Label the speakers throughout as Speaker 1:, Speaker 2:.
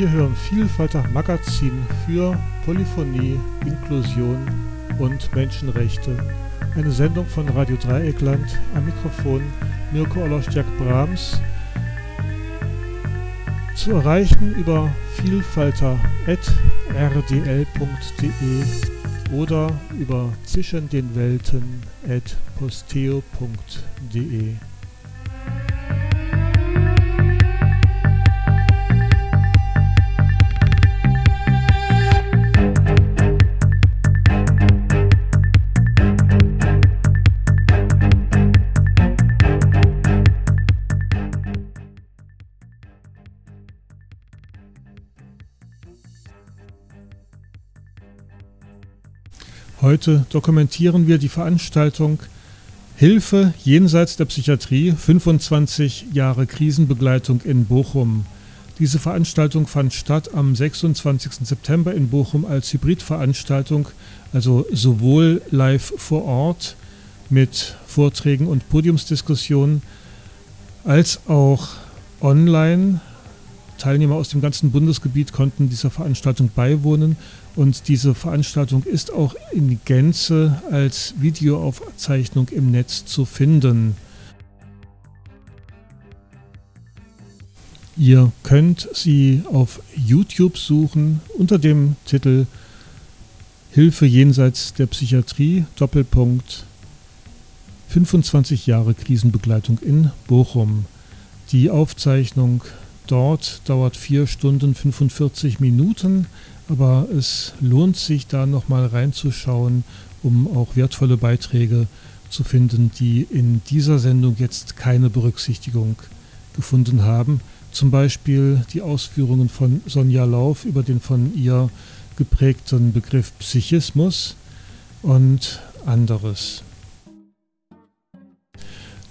Speaker 1: Wir hören Vielfalter Magazin für Polyphonie, Inklusion und Menschenrechte. Eine Sendung von Radio Dreieckland. Am Mikrofon Mirko Olostiak-Brahms. Zu erreichen über vielfalter.rdl.de oder über zwischen Heute dokumentieren wir die Veranstaltung Hilfe jenseits der Psychiatrie 25 Jahre Krisenbegleitung in Bochum. Diese Veranstaltung fand statt am 26. September in Bochum als Hybridveranstaltung, also sowohl live vor Ort mit Vorträgen und Podiumsdiskussionen, als auch online. Teilnehmer aus dem ganzen Bundesgebiet konnten dieser Veranstaltung beiwohnen und diese Veranstaltung ist auch in Gänze als Videoaufzeichnung im Netz zu finden. Ihr könnt sie auf YouTube suchen unter dem Titel Hilfe jenseits der Psychiatrie, Doppelpunkt 25 Jahre Krisenbegleitung in Bochum. Die Aufzeichnung dort dauert 4 Stunden 45 Minuten aber es lohnt sich da nochmal reinzuschauen, um auch wertvolle Beiträge zu finden, die in dieser Sendung jetzt keine Berücksichtigung gefunden haben. Zum Beispiel die Ausführungen von Sonja Lauf über den von ihr geprägten Begriff Psychismus und anderes.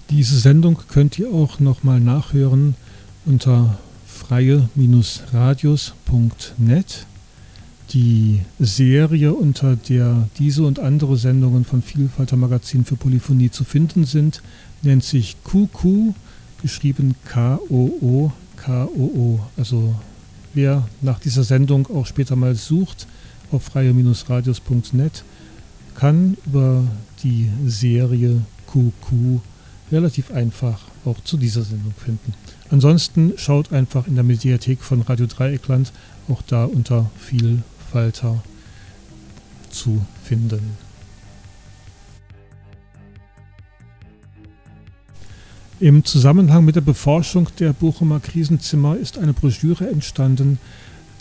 Speaker 1: Diese Sendung könnt ihr auch nochmal nachhören unter freie-radius.net. Die Serie, unter der diese und andere Sendungen von Vielfalter Magazin für Polyphonie zu finden sind, nennt sich QQ, geschrieben K-O-O, K-O-O. Also wer nach dieser Sendung auch später mal sucht auf freie-radios.net, kann über die Serie QQ relativ einfach auch zu dieser Sendung finden. Ansonsten schaut einfach in der Mediathek von Radio Dreieckland, auch da unter viel Falter zu finden. Im Zusammenhang mit der Beforschung der Bochumer Krisenzimmer ist eine Broschüre entstanden.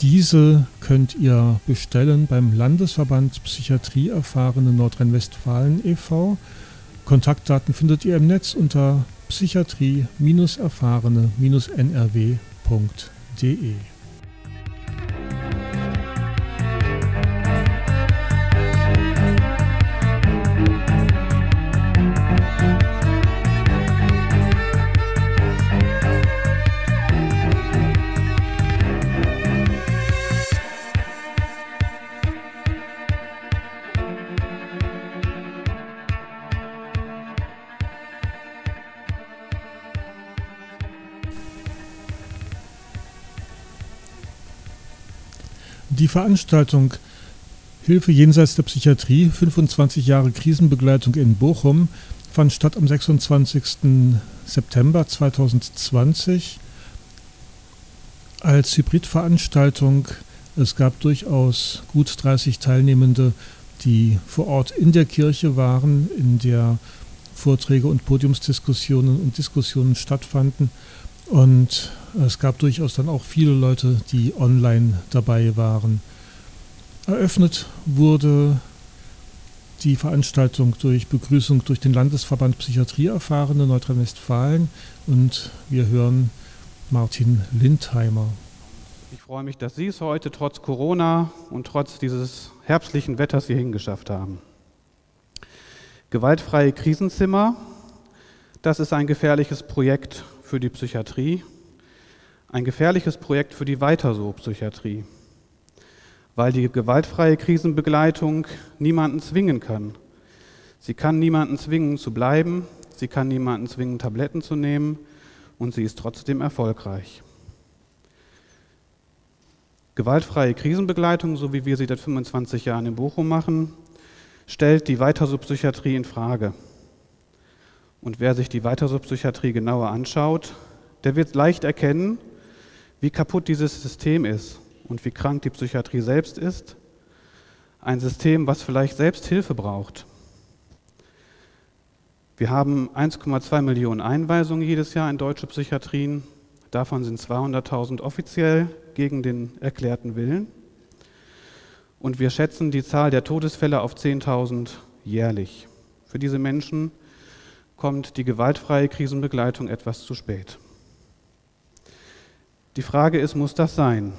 Speaker 1: Diese könnt ihr bestellen beim Landesverband Psychiatrie Erfahrene Nordrhein-Westfalen e.V. Kontaktdaten findet ihr im Netz unter psychiatrie-erfahrene-nrw.de. Veranstaltung Hilfe jenseits der Psychiatrie, 25 Jahre Krisenbegleitung in Bochum, fand statt am 26. September 2020 als Hybridveranstaltung. Es gab durchaus gut 30 Teilnehmende, die vor Ort in der Kirche waren, in der Vorträge und Podiumsdiskussionen und Diskussionen stattfanden. Und es gab durchaus dann auch viele Leute, die online dabei waren. Eröffnet wurde die Veranstaltung durch Begrüßung durch den Landesverband Psychiatrie erfahrene Nordrhein-Westfalen und wir hören Martin Lindheimer.
Speaker 2: Ich freue mich, dass Sie es heute trotz Corona und trotz dieses herbstlichen Wetters hierhin geschafft haben. Gewaltfreie Krisenzimmer, das ist ein gefährliches Projekt für die Psychiatrie, ein gefährliches Projekt für die Weiter-so-Psychiatrie, weil die gewaltfreie Krisenbegleitung niemanden zwingen kann. Sie kann niemanden zwingen zu bleiben, sie kann niemanden zwingen, Tabletten zu nehmen und sie ist trotzdem erfolgreich. Gewaltfreie Krisenbegleitung, so wie wir sie seit 25 Jahren in Bochum machen, stellt die Weitersubpsychiatrie in Frage. Und wer sich die Weitersubpsychiatrie genauer anschaut, der wird leicht erkennen, wie kaputt dieses System ist und wie krank die Psychiatrie selbst ist. Ein System, was vielleicht selbst Hilfe braucht. Wir haben 1,2 Millionen Einweisungen jedes Jahr in deutsche Psychiatrien. Davon sind 200.000 offiziell gegen den erklärten Willen. Und wir schätzen die Zahl der Todesfälle auf 10.000 jährlich. Für diese Menschen kommt die gewaltfreie Krisenbegleitung etwas zu spät. Die Frage ist, muss das sein?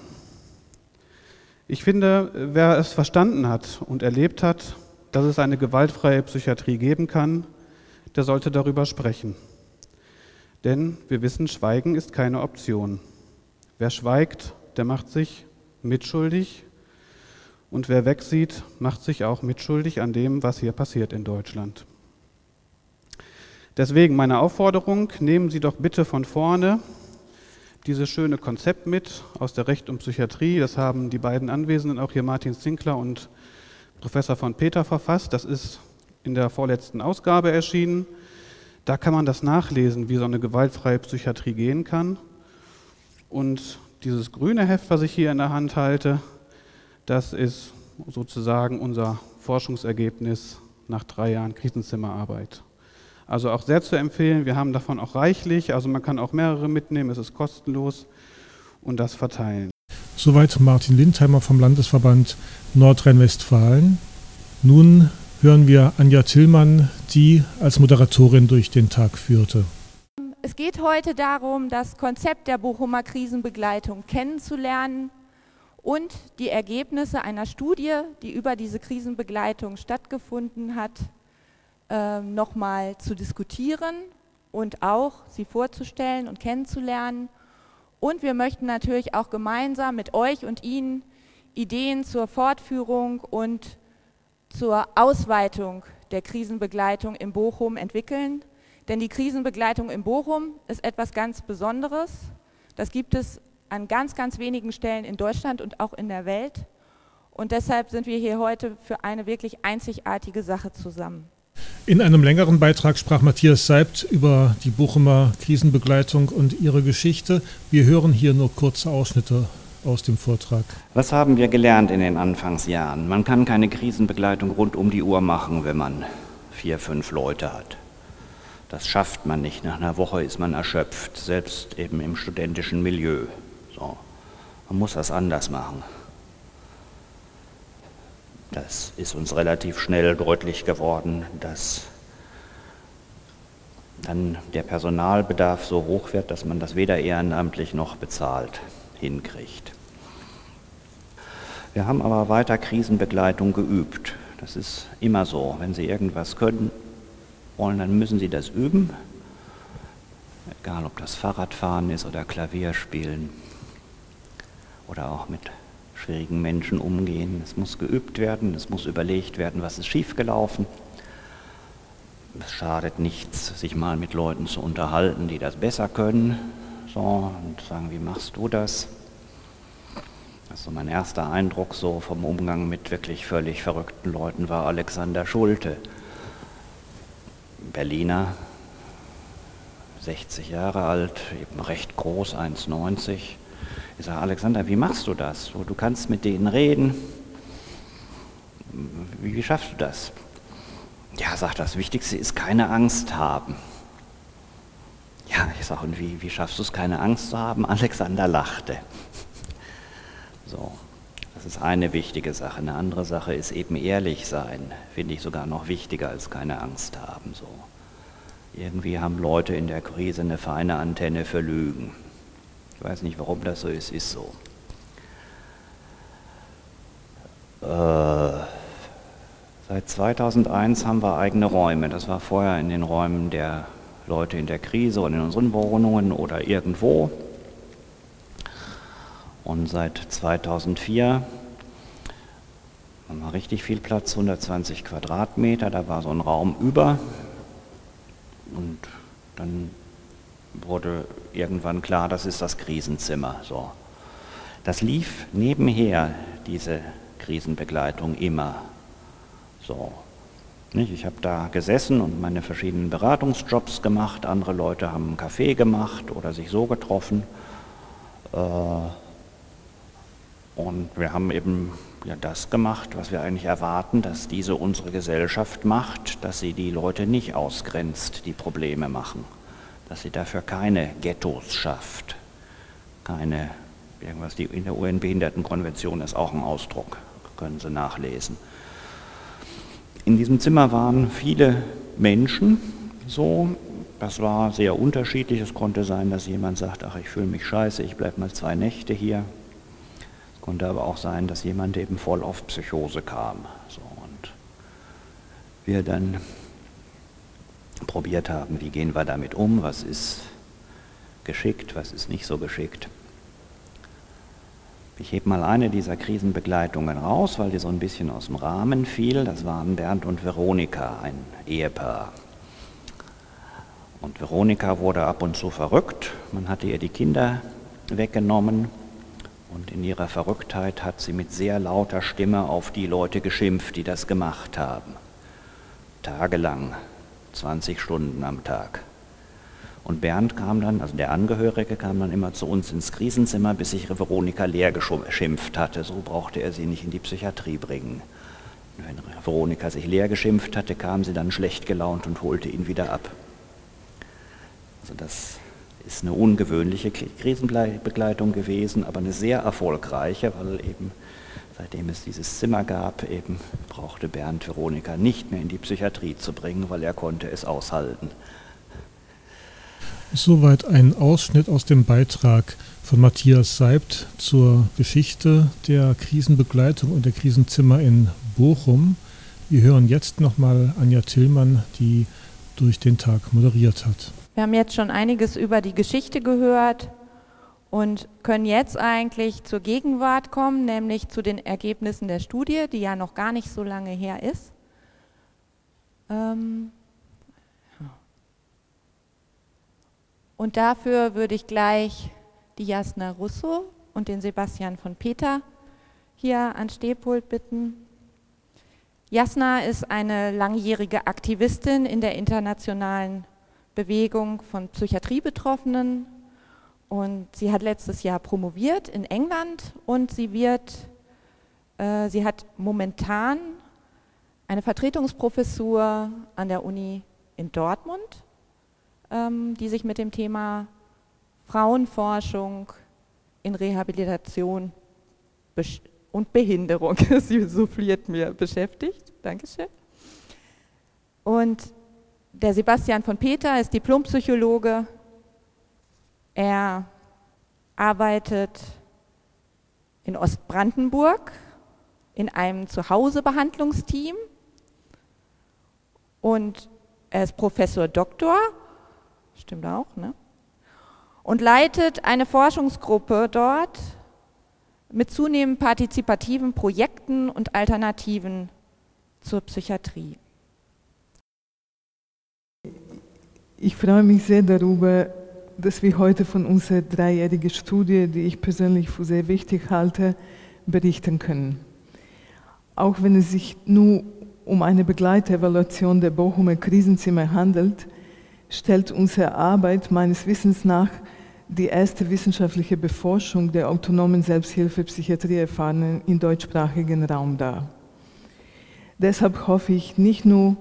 Speaker 2: Ich finde, wer es verstanden hat und erlebt hat, dass es eine gewaltfreie Psychiatrie geben kann, der sollte darüber sprechen. Denn wir wissen, Schweigen ist keine Option. Wer schweigt, der macht sich mitschuldig und wer wegsieht, macht sich auch mitschuldig an dem, was hier passiert in Deutschland. Deswegen meine Aufforderung, nehmen Sie doch bitte von vorne dieses schöne Konzept mit aus der Recht und Psychiatrie. Das haben die beiden Anwesenden, auch hier Martin Zinkler und Professor von Peter verfasst. Das ist in der vorletzten Ausgabe erschienen. Da kann man das nachlesen, wie so eine gewaltfreie Psychiatrie gehen kann. Und dieses grüne Heft, was ich hier in der Hand halte, das ist sozusagen unser Forschungsergebnis nach drei Jahren Krisenzimmerarbeit. Also auch sehr zu empfehlen. Wir haben davon auch reichlich. Also man kann auch mehrere mitnehmen. Es ist kostenlos und das verteilen.
Speaker 1: Soweit Martin Lindheimer vom Landesverband Nordrhein-Westfalen. Nun hören wir Anja Tillmann, die als Moderatorin durch den Tag führte.
Speaker 3: Es geht heute darum, das Konzept der Bochumer Krisenbegleitung kennenzulernen und die Ergebnisse einer Studie, die über diese Krisenbegleitung stattgefunden hat, äh, nochmal zu diskutieren und auch sie vorzustellen und kennenzulernen. Und wir möchten natürlich auch gemeinsam mit euch und Ihnen Ideen zur Fortführung und zur Ausweitung der Krisenbegleitung in Bochum entwickeln. Denn die Krisenbegleitung in Bochum ist etwas ganz Besonderes. Das gibt es an ganz, ganz wenigen Stellen in Deutschland und auch in der Welt. Und deshalb sind wir hier heute für eine wirklich einzigartige Sache zusammen.
Speaker 1: In einem längeren Beitrag sprach Matthias Seibt über die Bochumer Krisenbegleitung und ihre Geschichte. Wir hören hier nur kurze Ausschnitte aus dem Vortrag.
Speaker 4: Was haben wir gelernt in den Anfangsjahren? Man kann keine Krisenbegleitung rund um die Uhr machen, wenn man vier, fünf Leute hat. Das schafft man nicht. Nach einer Woche ist man erschöpft, selbst eben im studentischen Milieu. So. Man muss das anders machen. Das ist uns relativ schnell deutlich geworden, dass dann der Personalbedarf so hoch wird, dass man das weder ehrenamtlich noch bezahlt hinkriegt. Wir haben aber weiter Krisenbegleitung geübt. Das ist immer so. Wenn Sie irgendwas können wollen, dann müssen Sie das üben. Egal, ob das Fahrradfahren ist oder Klavierspielen oder auch mit schwierigen Menschen umgehen. Es muss geübt werden, es muss überlegt werden, was ist schiefgelaufen. Es schadet nichts, sich mal mit Leuten zu unterhalten, die das besser können. So, und sagen, wie machst du das? Also mein erster Eindruck so vom Umgang mit wirklich völlig verrückten Leuten war Alexander Schulte. Berliner, 60 Jahre alt, eben recht groß, 1,90 ich sage, Alexander, wie machst du das? Du kannst mit denen reden. Wie, wie schaffst du das? Ja, sagt das Wichtigste ist keine Angst haben. Ja, ich sage, und wie, wie schaffst du es, keine Angst zu haben? Alexander lachte. So, das ist eine wichtige Sache. Eine andere Sache ist eben ehrlich sein. Finde ich sogar noch wichtiger als keine Angst haben. So. Irgendwie haben Leute in der Krise eine feine Antenne für Lügen. Ich weiß nicht, warum das so ist, ist so. Äh, seit 2001 haben wir eigene Räume. Das war vorher in den Räumen der Leute in der Krise und in unseren Wohnungen oder irgendwo. Und seit 2004 haben wir richtig viel Platz, 120 Quadratmeter. Da war so ein Raum über. Und dann wurde irgendwann klar, das ist das Krisenzimmer. So. Das lief nebenher, diese Krisenbegleitung, immer so. Ich habe da gesessen und meine verschiedenen Beratungsjobs gemacht. Andere Leute haben einen Kaffee gemacht oder sich so getroffen. Äh, und wir haben eben ja das gemacht, was wir eigentlich erwarten, dass diese unsere Gesellschaft macht, dass sie die Leute nicht ausgrenzt, die Probleme machen, dass sie dafür keine Ghettos schafft, keine irgendwas, die in der UN-Behindertenkonvention ist auch ein Ausdruck, können Sie nachlesen. In diesem Zimmer waren viele Menschen, so, das war sehr unterschiedlich. Es konnte sein, dass jemand sagt, ach, ich fühle mich scheiße, ich bleibe mal zwei Nächte hier. Es konnte aber auch sein, dass jemand eben voll auf Psychose kam. So, und wir dann probiert haben, wie gehen wir damit um, was ist geschickt, was ist nicht so geschickt. Ich hebe mal eine dieser Krisenbegleitungen raus, weil die so ein bisschen aus dem Rahmen fiel. Das waren Bernd und Veronika, ein Ehepaar. Und Veronika wurde ab und zu verrückt. Man hatte ihr die Kinder weggenommen. Und in ihrer Verrücktheit hat sie mit sehr lauter Stimme auf die Leute geschimpft, die das gemacht haben. Tagelang, 20 Stunden am Tag. Und Bernd kam dann, also der Angehörige kam dann immer zu uns ins Krisenzimmer, bis sich Veronika leer geschimpft hatte. So brauchte er sie nicht in die Psychiatrie bringen. Wenn Veronika sich leer geschimpft hatte, kam sie dann schlecht gelaunt und holte ihn wieder ab. Also das ist eine ungewöhnliche Krisenbegleitung gewesen, aber eine sehr erfolgreiche, weil eben seitdem es dieses Zimmer gab, eben brauchte Bernd Veronika nicht mehr in die Psychiatrie zu bringen, weil er konnte es aushalten.
Speaker 1: Soweit ein Ausschnitt aus dem Beitrag von Matthias Seibt zur Geschichte der Krisenbegleitung und der Krisenzimmer in Bochum. Wir hören jetzt nochmal Anja Tillmann, die durch den Tag moderiert hat.
Speaker 3: Wir haben jetzt schon einiges über die Geschichte gehört und können jetzt eigentlich zur Gegenwart kommen, nämlich zu den Ergebnissen der Studie, die ja noch gar nicht so lange her ist. Ähm Und dafür würde ich gleich die Jasna Russo und den Sebastian von Peter hier an Stehpult bitten. Jasna ist eine langjährige Aktivistin in der internationalen Bewegung von Psychiatriebetroffenen und sie hat letztes Jahr promoviert in England und sie wird, äh, sie hat momentan eine Vertretungsprofessur an der Uni in Dortmund ähm, die sich mit dem Thema Frauenforschung in Rehabilitation und Behinderung, sie souffliert mir, beschäftigt. Dankeschön. Und der Sebastian von Peter ist Diplompsychologe. Er arbeitet in Ostbrandenburg in einem Zuhausebehandlungsteam und er ist Professor Doktor Stimmt auch, ne? Und leitet eine Forschungsgruppe dort mit zunehmend partizipativen Projekten und Alternativen zur Psychiatrie.
Speaker 5: Ich freue mich sehr darüber, dass wir heute von unserer dreijährigen Studie, die ich persönlich für sehr wichtig halte, berichten können. Auch wenn es sich nur um eine Begleitevaluation der Bochumer Krisenzimmer handelt, stellt unsere Arbeit meines Wissens nach die erste wissenschaftliche Beforschung der autonomen Selbsthilfe Psychiatrieerfahrenen im deutschsprachigen Raum dar. Deshalb hoffe ich nicht nur,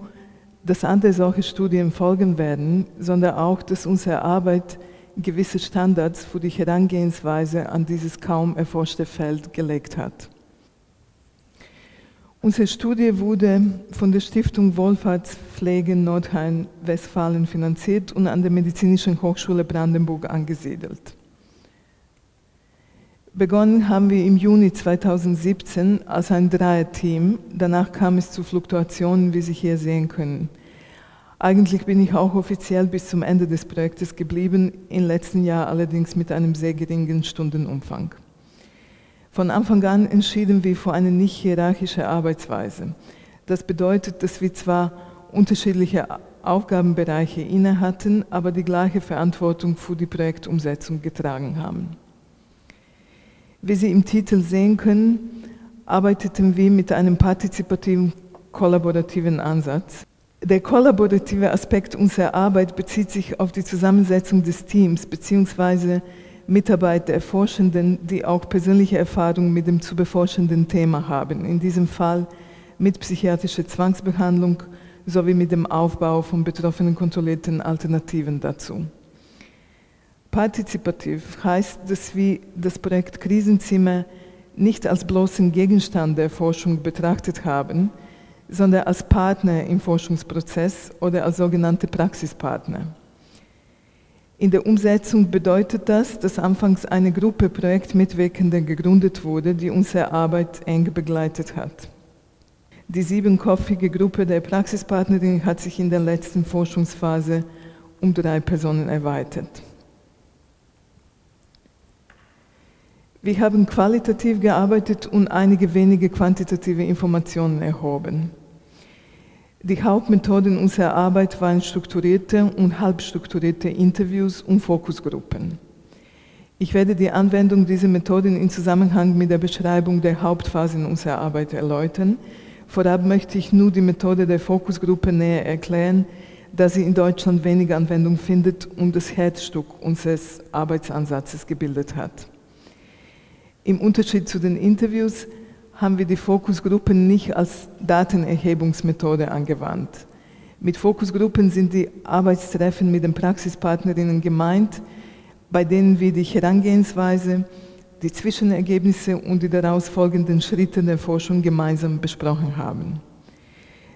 Speaker 5: dass andere solche Studien folgen werden, sondern auch, dass unsere Arbeit gewisse Standards für die Herangehensweise an dieses kaum erforschte Feld gelegt hat. Unsere Studie wurde von der Stiftung Wohlfahrtspflege Nordrhein-Westfalen finanziert und an der Medizinischen Hochschule Brandenburg angesiedelt. Begonnen haben wir im Juni 2017 als ein Dreierteam. Danach kam es zu Fluktuationen, wie Sie hier sehen können. Eigentlich bin ich auch offiziell bis zum Ende des Projektes geblieben, im letzten Jahr allerdings mit einem sehr geringen Stundenumfang. Von Anfang an entschieden wir für eine nicht hierarchische Arbeitsweise. Das bedeutet, dass wir zwar unterschiedliche Aufgabenbereiche inne hatten, aber die gleiche Verantwortung für die Projektumsetzung getragen haben. Wie Sie im Titel sehen können, arbeiteten wir mit einem partizipativen, kollaborativen Ansatz. Der kollaborative Aspekt unserer Arbeit bezieht sich auf die Zusammensetzung des Teams bzw. Mitarbeit der Forschenden, die auch persönliche Erfahrungen mit dem zu beforschenden Thema haben, in diesem Fall mit psychiatrischer Zwangsbehandlung sowie mit dem Aufbau von betroffenen kontrollierten Alternativen dazu. Partizipativ heißt, dass wir das Projekt Krisenzimmer nicht als bloßen Gegenstand der Forschung betrachtet haben, sondern als Partner im Forschungsprozess oder als sogenannte Praxispartner. In der Umsetzung bedeutet das, dass anfangs eine Gruppe Projektmitwirkender gegründet wurde, die unsere Arbeit eng begleitet hat. Die siebenköpfige Gruppe der Praxispartnerin hat sich in der letzten Forschungsphase um drei Personen erweitert. Wir haben qualitativ gearbeitet und einige wenige quantitative Informationen erhoben. Die Hauptmethoden unserer Arbeit waren strukturierte und halbstrukturierte Interviews und Fokusgruppen. Ich werde die Anwendung dieser Methoden in Zusammenhang mit der Beschreibung der Hauptphasen unserer Arbeit erläutern. Vorab möchte ich nur die Methode der Fokusgruppe näher erklären, da sie in Deutschland wenig Anwendung findet und das Herzstück unseres Arbeitsansatzes gebildet hat. Im Unterschied zu den Interviews haben wir die Fokusgruppen nicht als Datenerhebungsmethode angewandt. Mit Fokusgruppen sind die Arbeitstreffen mit den Praxispartnerinnen gemeint, bei denen wir die Herangehensweise, die Zwischenergebnisse und die daraus folgenden Schritte der Forschung gemeinsam besprochen haben.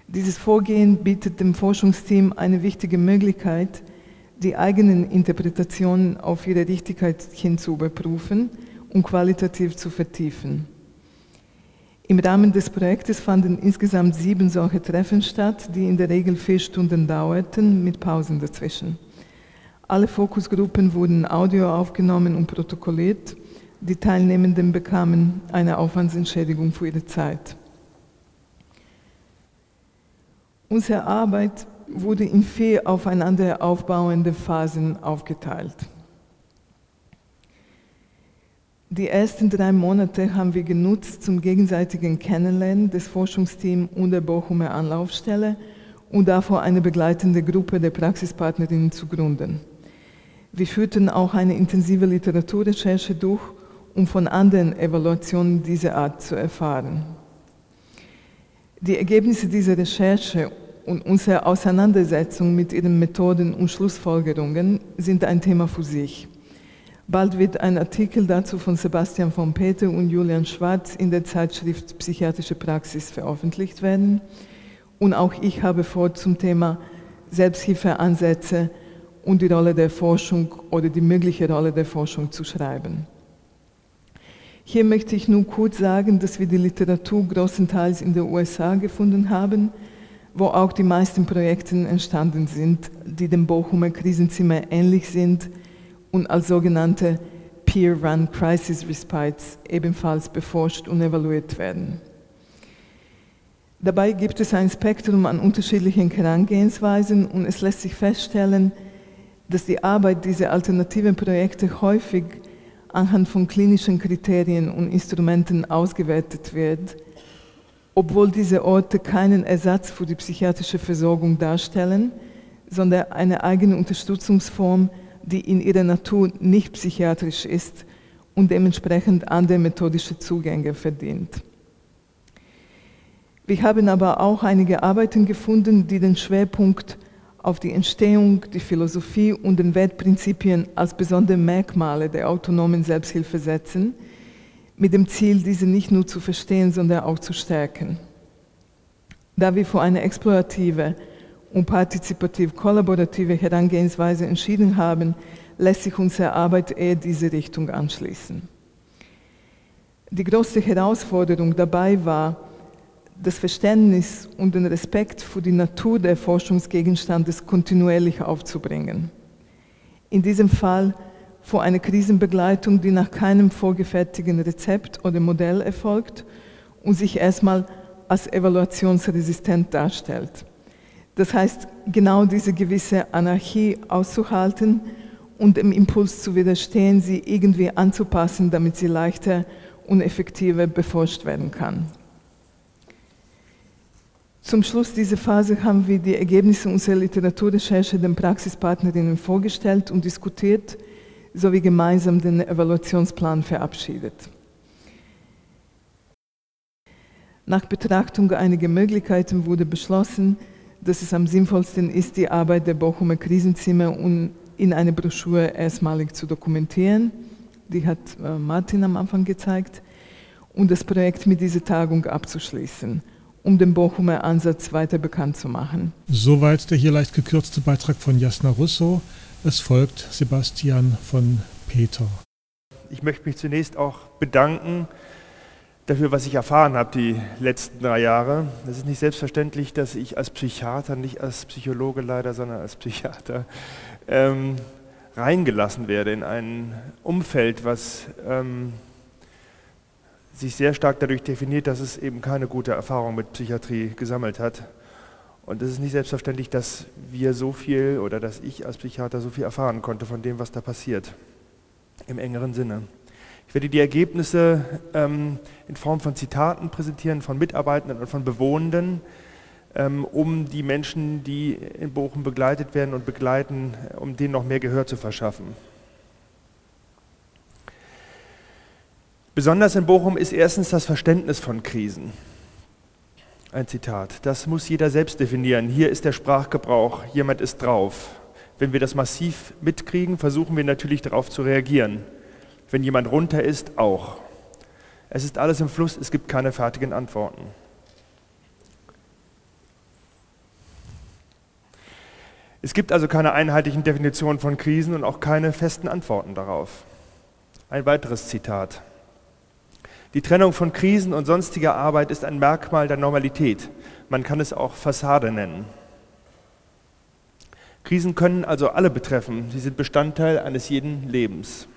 Speaker 5: Dieses Vorgehen bietet dem Forschungsteam eine wichtige Möglichkeit, die eigenen Interpretationen auf ihre Richtigkeit hin zu überprüfen und qualitativ zu vertiefen. Im Rahmen des Projektes fanden insgesamt sieben solche Treffen statt, die in der Regel vier Stunden dauerten, mit Pausen dazwischen. Alle Fokusgruppen wurden audio aufgenommen und protokolliert. Die Teilnehmenden bekamen eine Aufwandsentschädigung für ihre Zeit. Unsere Arbeit wurde in vier aufeinander aufbauende Phasen aufgeteilt. Die ersten drei Monate haben wir genutzt zum gegenseitigen Kennenlernen des Forschungsteams und der Bochumer Anlaufstelle und davor eine begleitende Gruppe der Praxispartnerinnen zu gründen. Wir führten auch eine intensive Literaturrecherche durch, um von anderen Evaluationen dieser Art zu erfahren. Die Ergebnisse dieser Recherche und unsere Auseinandersetzung mit ihren Methoden und Schlussfolgerungen sind ein Thema für sich. Bald wird ein Artikel dazu von Sebastian von Peter und Julian Schwarz in der Zeitschrift Psychiatrische Praxis veröffentlicht werden. Und auch ich habe vor, zum Thema Selbsthilfeansätze und die Rolle der Forschung oder die mögliche Rolle der Forschung zu schreiben. Hier möchte ich nur kurz sagen, dass wir die Literatur großenteils in den USA gefunden haben, wo auch die meisten Projekte entstanden sind, die dem Bochumer Krisenzimmer ähnlich sind – und als sogenannte Peer-Run Crisis Respites ebenfalls beforscht und evaluiert werden. Dabei gibt es ein Spektrum an unterschiedlichen Herangehensweisen und es lässt sich feststellen, dass die Arbeit dieser alternativen Projekte häufig anhand von klinischen Kriterien und Instrumenten ausgewertet wird, obwohl diese Orte keinen Ersatz für die psychiatrische Versorgung darstellen, sondern eine eigene Unterstützungsform die in ihrer Natur nicht psychiatrisch ist und dementsprechend andere methodische Zugänge verdient. Wir haben aber auch einige Arbeiten gefunden, die den Schwerpunkt auf die Entstehung, die Philosophie und den Wertprinzipien als besondere Merkmale der autonomen Selbsthilfe setzen, mit dem Ziel, diese nicht nur zu verstehen, sondern auch zu stärken. Da wir für eine explorative, und partizipativ-kollaborative Herangehensweise entschieden haben, lässt sich unsere Arbeit eher diese Richtung anschließen. Die größte Herausforderung dabei war, das Verständnis und den Respekt für die Natur der Forschungsgegenstandes kontinuierlich aufzubringen. In diesem Fall vor einer Krisenbegleitung, die nach keinem vorgefertigten Rezept oder Modell erfolgt und sich erstmal als evaluationsresistent darstellt. Das heißt, genau diese gewisse Anarchie auszuhalten und dem Impuls zu widerstehen, sie irgendwie anzupassen, damit sie leichter und effektiver beforscht werden kann. Zum Schluss dieser Phase haben wir die Ergebnisse unserer Literaturrecherche den Praxispartnerinnen vorgestellt und diskutiert, sowie gemeinsam den Evaluationsplan verabschiedet. Nach Betrachtung einiger Möglichkeiten wurde beschlossen, dass es am sinnvollsten ist, die Arbeit der Bochumer Krisenzimmer in einer Broschüre erstmalig zu dokumentieren. Die hat äh, Martin am Anfang gezeigt. Und das Projekt mit dieser Tagung abzuschließen, um den Bochumer Ansatz weiter bekannt zu machen.
Speaker 1: Soweit der hier leicht gekürzte Beitrag von Jasna Russo. Es folgt Sebastian von Peter.
Speaker 6: Ich möchte mich zunächst auch bedanken dafür, was ich erfahren habe die letzten drei Jahre. Es ist nicht selbstverständlich, dass ich als Psychiater, nicht als Psychologe leider, sondern als Psychiater ähm, reingelassen werde in ein Umfeld, was ähm, sich sehr stark dadurch definiert, dass es eben keine gute Erfahrung mit Psychiatrie gesammelt hat. Und es ist nicht selbstverständlich, dass wir so viel oder dass ich als Psychiater so viel erfahren konnte von dem, was da passiert, im engeren Sinne. Ich werde die Ergebnisse ähm, in Form von Zitaten präsentieren von Mitarbeitenden und von Bewohnenden, ähm, um die Menschen, die in Bochum begleitet werden und begleiten, um denen noch mehr Gehör zu verschaffen. Besonders in Bochum ist erstens das Verständnis von Krisen. Ein Zitat. Das muss jeder selbst definieren. Hier ist der Sprachgebrauch, jemand ist drauf. Wenn wir das massiv mitkriegen, versuchen wir natürlich darauf zu reagieren. Wenn jemand runter ist, auch. Es ist alles im Fluss, es gibt keine fertigen Antworten. Es gibt also keine einheitlichen Definitionen von Krisen und auch keine festen Antworten darauf. Ein weiteres Zitat. Die Trennung von Krisen und sonstiger Arbeit ist ein Merkmal der Normalität. Man kann es auch Fassade nennen. Krisen können also alle betreffen. Sie sind Bestandteil eines jeden Lebens.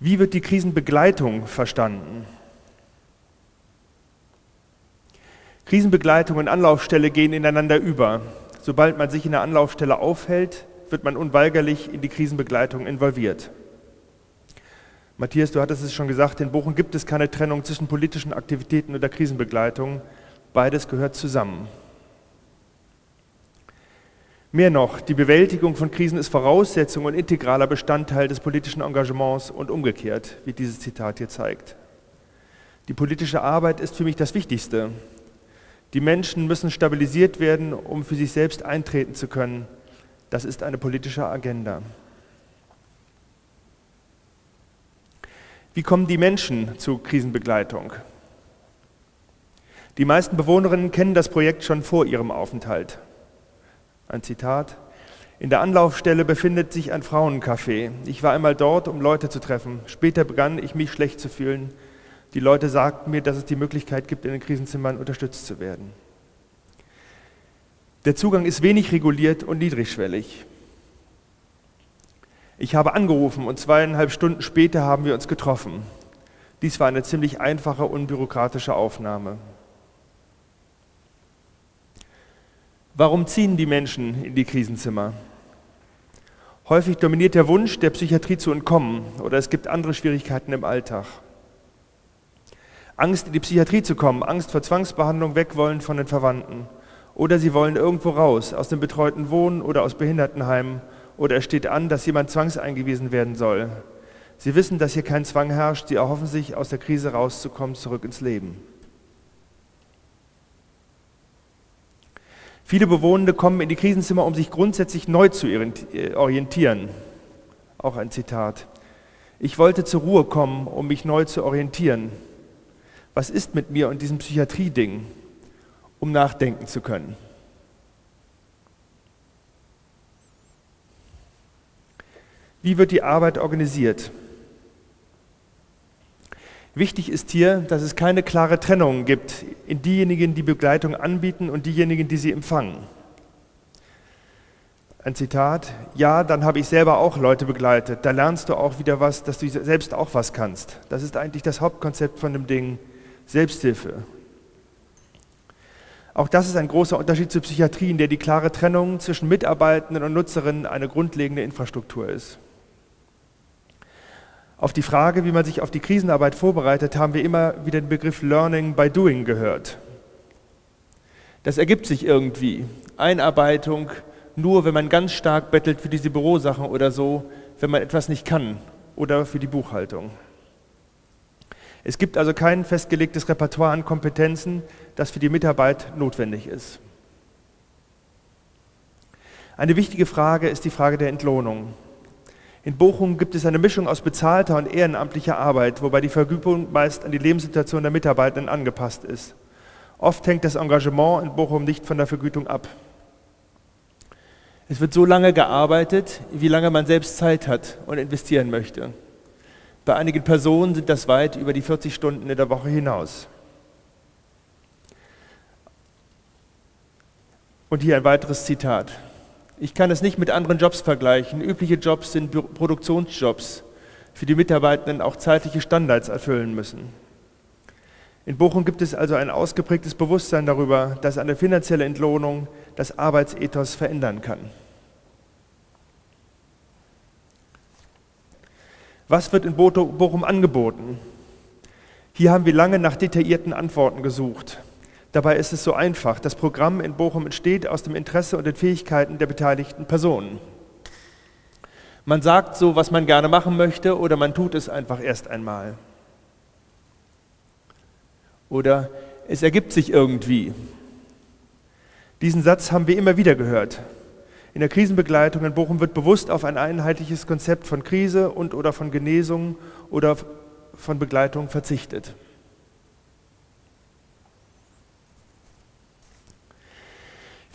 Speaker 6: Wie wird die Krisenbegleitung verstanden? Krisenbegleitung und Anlaufstelle gehen ineinander über. Sobald man sich in der Anlaufstelle aufhält, wird man unweigerlich in die Krisenbegleitung involviert. Matthias, du hattest es schon gesagt, in Bochum gibt es keine Trennung zwischen politischen Aktivitäten und der Krisenbegleitung. Beides gehört zusammen. Mehr noch, die Bewältigung von Krisen ist Voraussetzung und integraler Bestandteil des politischen Engagements und umgekehrt, wie dieses Zitat hier zeigt. Die politische Arbeit ist für mich das Wichtigste. Die Menschen müssen stabilisiert werden, um für sich selbst eintreten zu können. Das ist eine politische Agenda. Wie kommen die Menschen zur Krisenbegleitung? Die meisten Bewohnerinnen kennen das Projekt schon vor ihrem Aufenthalt. Ein Zitat. In der Anlaufstelle befindet sich ein Frauencafé. Ich war einmal dort, um Leute zu treffen. Später begann ich mich schlecht zu fühlen. Die Leute sagten mir, dass es die Möglichkeit gibt, in den Krisenzimmern unterstützt zu werden. Der Zugang ist wenig reguliert und niedrigschwellig. Ich habe angerufen und zweieinhalb Stunden später haben wir uns getroffen. Dies war eine ziemlich einfache, unbürokratische Aufnahme. Warum ziehen die Menschen in die Krisenzimmer? Häufig dominiert der Wunsch, der Psychiatrie zu entkommen oder es gibt andere Schwierigkeiten im Alltag. Angst, in die Psychiatrie zu kommen, Angst vor Zwangsbehandlung, Wegwollen von den Verwandten. Oder sie wollen irgendwo raus, aus dem betreuten Wohnen oder aus Behindertenheimen oder es steht an, dass jemand zwangseingewiesen werden soll. Sie wissen, dass hier kein Zwang herrscht. Sie erhoffen sich, aus der Krise rauszukommen, zurück ins Leben. Viele Bewohnende kommen in die Krisenzimmer, um sich grundsätzlich neu zu äh, orientieren. Auch ein Zitat. Ich wollte zur Ruhe kommen, um mich neu zu orientieren. Was ist mit mir und diesem Psychiatrie-Ding, um nachdenken zu können? Wie wird die Arbeit organisiert? Wichtig ist hier, dass es keine klare Trennung gibt in diejenigen, die Begleitung anbieten und diejenigen, die sie empfangen. Ein Zitat, ja, dann habe ich selber auch Leute begleitet. Da lernst du auch wieder was, dass du selbst auch was kannst. Das ist eigentlich das Hauptkonzept von dem Ding Selbsthilfe. Auch das ist ein großer Unterschied zur Psychiatrie, in der die klare Trennung zwischen Mitarbeitenden und Nutzerinnen eine grundlegende Infrastruktur ist. Auf die Frage, wie man sich auf die Krisenarbeit vorbereitet, haben wir immer wieder den Begriff Learning by Doing gehört. Das ergibt sich irgendwie. Einarbeitung nur, wenn man ganz stark bettelt für diese Bürosachen oder so, wenn man etwas nicht kann oder für die Buchhaltung. Es gibt also kein festgelegtes Repertoire an Kompetenzen, das für die Mitarbeit notwendig ist. Eine wichtige Frage ist die Frage der Entlohnung. In Bochum gibt es eine Mischung aus bezahlter und ehrenamtlicher Arbeit, wobei die Vergütung meist an die Lebenssituation der Mitarbeitenden angepasst ist. Oft hängt das Engagement in Bochum nicht von der Vergütung ab. Es wird so lange gearbeitet, wie lange man selbst Zeit hat und investieren möchte. Bei einigen Personen sind das weit über die 40 Stunden in der Woche hinaus. Und hier ein weiteres Zitat. Ich kann es nicht mit anderen Jobs vergleichen. Übliche Jobs sind Produktionsjobs, für die Mitarbeitenden auch zeitliche Standards erfüllen müssen. In Bochum gibt es also ein ausgeprägtes Bewusstsein darüber, dass eine finanzielle Entlohnung das Arbeitsethos verändern kann. Was wird in Bochum angeboten? Hier haben wir lange nach detaillierten Antworten gesucht. Dabei ist es so einfach. Das Programm in Bochum entsteht aus dem Interesse und den Fähigkeiten der beteiligten Personen. Man sagt so, was man gerne machen möchte, oder man tut es einfach erst einmal. Oder es ergibt sich irgendwie. Diesen Satz haben wir immer wieder gehört. In der Krisenbegleitung in Bochum wird bewusst auf ein einheitliches Konzept von Krise und oder von Genesung oder von Begleitung verzichtet.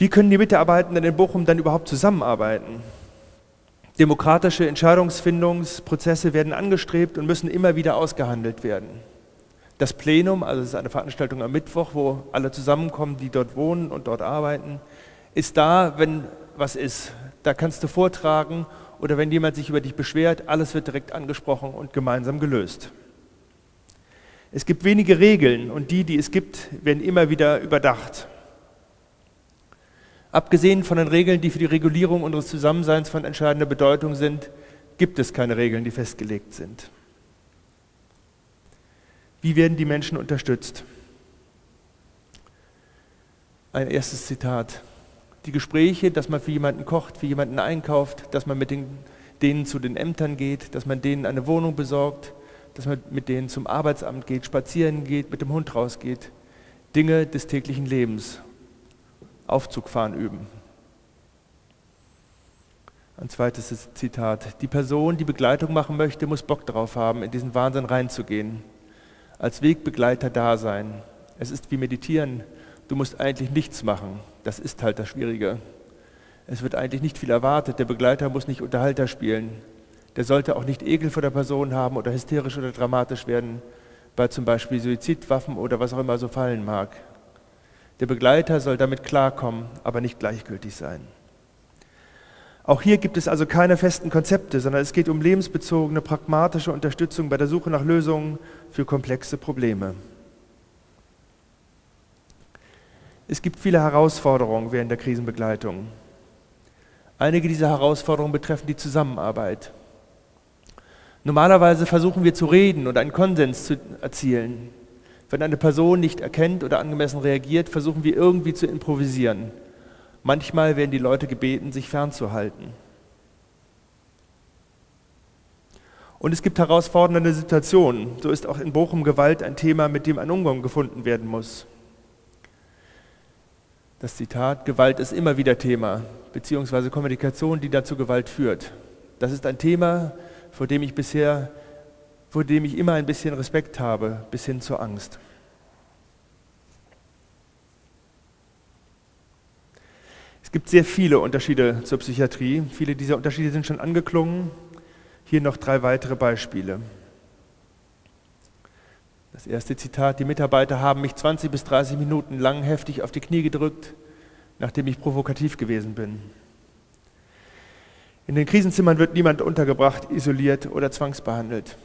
Speaker 6: Wie können die Mitarbeitenden in Bochum dann überhaupt zusammenarbeiten? Demokratische Entscheidungsfindungsprozesse werden angestrebt und müssen immer wieder ausgehandelt werden. Das Plenum, also es ist eine Veranstaltung am Mittwoch, wo alle zusammenkommen, die dort wohnen und dort arbeiten, ist da, wenn was ist. Da kannst du vortragen oder wenn jemand sich über dich beschwert, alles wird direkt angesprochen und gemeinsam gelöst. Es gibt wenige Regeln und die, die es gibt, werden immer wieder überdacht. Abgesehen von den Regeln, die für die Regulierung unseres Zusammenseins von entscheidender Bedeutung sind, gibt es keine Regeln, die festgelegt sind. Wie werden die Menschen unterstützt? Ein erstes Zitat. Die Gespräche, dass man für jemanden kocht, für jemanden einkauft, dass man mit den, denen zu den Ämtern geht, dass man denen eine Wohnung besorgt, dass man mit denen zum Arbeitsamt geht, spazieren geht, mit dem Hund rausgeht. Dinge des täglichen Lebens. Aufzugfahren üben. Ein zweites Zitat. Die Person, die Begleitung machen möchte, muss Bock darauf haben, in diesen Wahnsinn reinzugehen. Als Wegbegleiter da sein. Es ist wie meditieren. Du musst eigentlich nichts machen. Das ist halt das Schwierige. Es wird eigentlich nicht viel erwartet. Der Begleiter muss nicht Unterhalter spielen. Der sollte auch nicht Ekel vor der Person haben oder hysterisch oder dramatisch werden bei zum Beispiel Suizidwaffen oder was auch immer so fallen mag. Der Begleiter soll damit klarkommen, aber nicht gleichgültig sein. Auch hier gibt es also keine festen Konzepte, sondern es geht um lebensbezogene, pragmatische Unterstützung bei der Suche nach Lösungen für komplexe Probleme. Es gibt viele Herausforderungen während der Krisenbegleitung. Einige dieser Herausforderungen betreffen die Zusammenarbeit. Normalerweise versuchen wir zu reden und einen Konsens zu erzielen. Wenn eine Person nicht erkennt oder angemessen reagiert, versuchen wir irgendwie zu improvisieren. Manchmal werden die Leute gebeten, sich fernzuhalten. Und es gibt herausfordernde Situationen. So ist auch in Bochum Gewalt ein Thema, mit dem ein Umgang gefunden werden muss. Das Zitat, Gewalt ist immer wieder Thema, beziehungsweise Kommunikation, die dazu Gewalt führt. Das ist ein Thema, vor dem ich bisher vor dem ich immer ein bisschen Respekt habe, bis hin zur Angst. Es gibt sehr viele Unterschiede zur Psychiatrie. Viele dieser Unterschiede sind schon angeklungen. Hier noch drei weitere Beispiele. Das erste Zitat, die Mitarbeiter haben mich 20 bis 30 Minuten lang heftig auf die Knie gedrückt, nachdem ich provokativ gewesen bin. In den Krisenzimmern wird niemand untergebracht, isoliert oder zwangsbehandelt.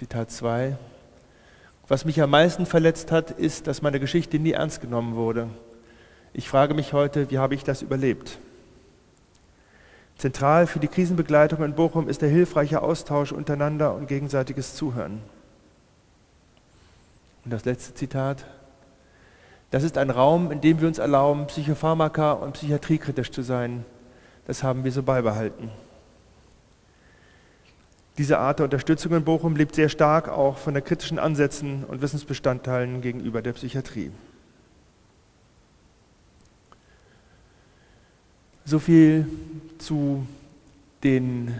Speaker 6: Zitat 2. Was mich am meisten verletzt hat, ist, dass meine Geschichte nie ernst genommen wurde. Ich frage mich heute, wie habe ich das überlebt? Zentral für die Krisenbegleitung in Bochum ist der hilfreiche Austausch untereinander und gegenseitiges Zuhören. Und das letzte Zitat. Das ist ein Raum, in dem wir uns erlauben, Psychopharmaka und psychiatriekritisch zu sein. Das haben wir so beibehalten. Diese Art der Unterstützung in Bochum lebt sehr stark auch von den kritischen Ansätzen und Wissensbestandteilen gegenüber der Psychiatrie. So viel zu den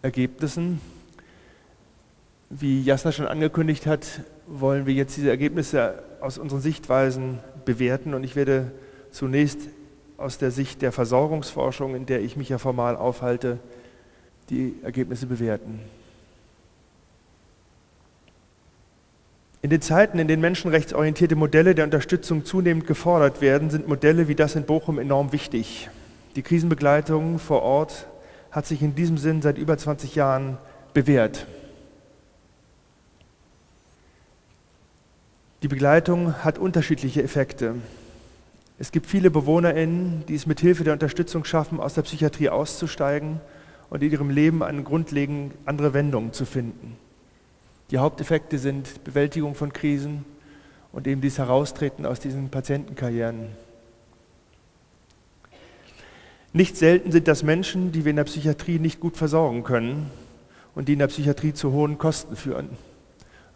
Speaker 6: Ergebnissen. Wie Jasna schon angekündigt hat, wollen wir jetzt diese Ergebnisse aus unseren Sichtweisen bewerten und ich werde zunächst aus der Sicht der Versorgungsforschung, in der ich mich ja formal aufhalte, die Ergebnisse bewerten. In den Zeiten, in denen menschenrechtsorientierte Modelle der Unterstützung zunehmend gefordert werden, sind Modelle wie das in Bochum enorm wichtig. Die Krisenbegleitung vor Ort hat sich in diesem Sinn seit über 20 Jahren bewährt. Die Begleitung hat unterschiedliche Effekte. Es gibt viele BewohnerInnen, die es mit Hilfe der Unterstützung schaffen, aus der Psychiatrie auszusteigen und in ihrem Leben eine grundlegend andere Wendung zu finden. Die Haupteffekte sind Bewältigung von Krisen und eben dieses Heraustreten aus diesen Patientenkarrieren. Nicht selten sind das Menschen, die wir in der Psychiatrie nicht gut versorgen können und die in der Psychiatrie zu hohen Kosten führen.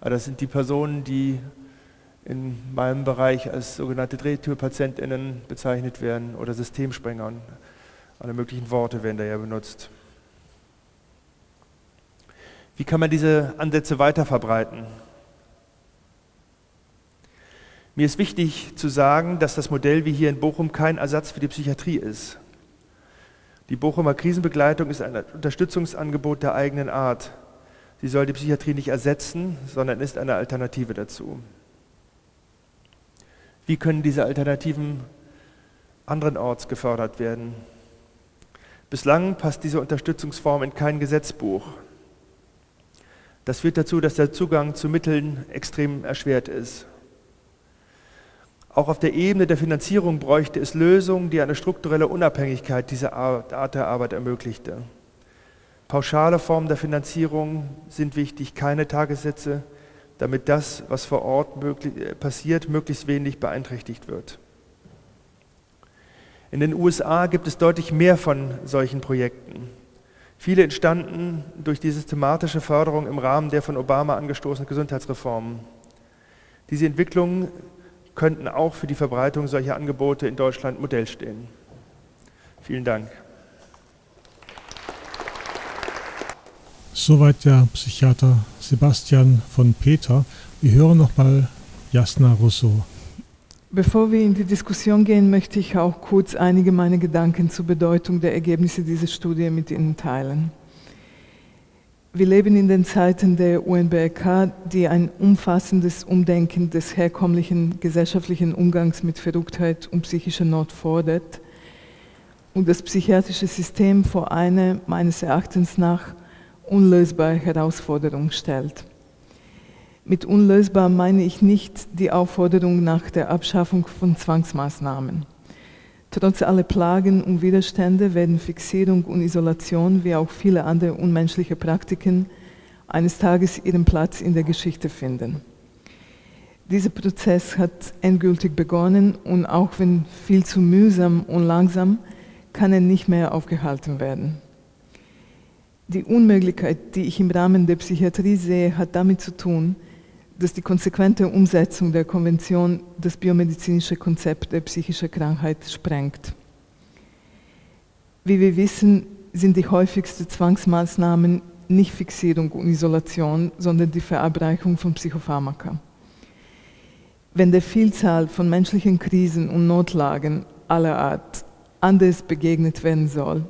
Speaker 6: Aber das sind die Personen, die in meinem Bereich als sogenannte Drehtürpatientinnen bezeichnet werden oder Systemsprenger. Alle möglichen Worte werden da ja benutzt. Wie kann man diese Ansätze weiter verbreiten? Mir ist wichtig zu sagen, dass das Modell wie hier in Bochum kein Ersatz für die Psychiatrie ist. Die Bochumer Krisenbegleitung ist ein Unterstützungsangebot der eigenen Art. Sie soll die Psychiatrie nicht ersetzen, sondern ist eine Alternative dazu. Wie können diese Alternativen anderenorts gefördert werden? Bislang passt diese Unterstützungsform in kein Gesetzbuch. Das führt dazu, dass der Zugang zu Mitteln extrem erschwert ist. Auch auf der Ebene der Finanzierung bräuchte es Lösungen, die eine strukturelle Unabhängigkeit dieser Art der Arbeit ermöglichte. Pauschale Formen der Finanzierung sind wichtig, keine Tagessätze, damit das, was vor Ort möglich, passiert, möglichst wenig beeinträchtigt wird. In den USA gibt es deutlich mehr von solchen Projekten. Viele entstanden durch die systematische Förderung im Rahmen der von Obama angestoßenen Gesundheitsreformen. Diese Entwicklungen könnten auch für die Verbreitung solcher Angebote in Deutschland Modell stehen. Vielen Dank.
Speaker 1: Soweit der Psychiater Sebastian von Peter. Wir hören nochmal Jasna Rousseau.
Speaker 5: Bevor wir in die Diskussion gehen, möchte ich auch kurz einige meiner Gedanken zur Bedeutung der Ergebnisse dieser Studie mit Ihnen teilen. Wir leben in den Zeiten der UNBRK, die ein umfassendes Umdenken des herkömmlichen gesellschaftlichen Umgangs mit Verrücktheit und psychischer Not fordert und das psychiatrische System vor eine meines Erachtens nach unlösbare Herausforderung stellt. Mit unlösbar meine ich nicht die Aufforderung nach der Abschaffung von Zwangsmaßnahmen. Trotz aller Plagen und Widerstände werden Fixierung und Isolation wie auch viele andere unmenschliche Praktiken eines Tages ihren Platz in der Geschichte finden. Dieser Prozess hat endgültig begonnen und auch wenn viel zu mühsam und langsam, kann er nicht mehr aufgehalten werden. Die Unmöglichkeit, die ich im Rahmen der Psychiatrie sehe, hat damit zu tun, dass die konsequente Umsetzung der Konvention das biomedizinische Konzept der psychischen Krankheit sprengt. Wie wir wissen, sind die häufigsten Zwangsmaßnahmen nicht Fixierung und Isolation, sondern die Verabreichung von Psychopharmaka. Wenn der Vielzahl von menschlichen Krisen und Notlagen aller Art anders begegnet werden soll,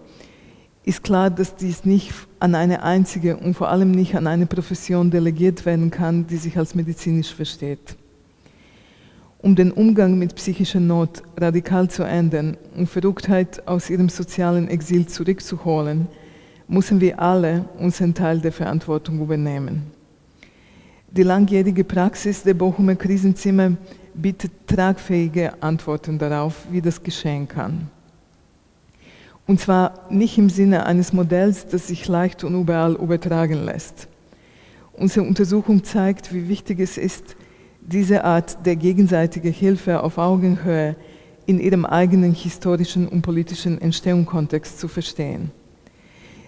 Speaker 5: ist klar, dass dies nicht an eine einzige und vor allem nicht an eine Profession delegiert werden kann, die sich als medizinisch versteht. Um den Umgang mit psychischer Not radikal zu ändern und Verrücktheit aus ihrem sozialen Exil zurückzuholen, müssen wir alle unseren Teil der Verantwortung übernehmen. Die langjährige Praxis der Bochumer Krisenzimmer bietet tragfähige Antworten darauf, wie das geschehen kann. Und zwar nicht im Sinne eines Modells, das sich leicht und überall übertragen lässt. Unsere Untersuchung zeigt, wie wichtig es ist, diese Art der gegenseitigen Hilfe auf Augenhöhe in ihrem eigenen historischen und politischen Entstehungskontext zu verstehen.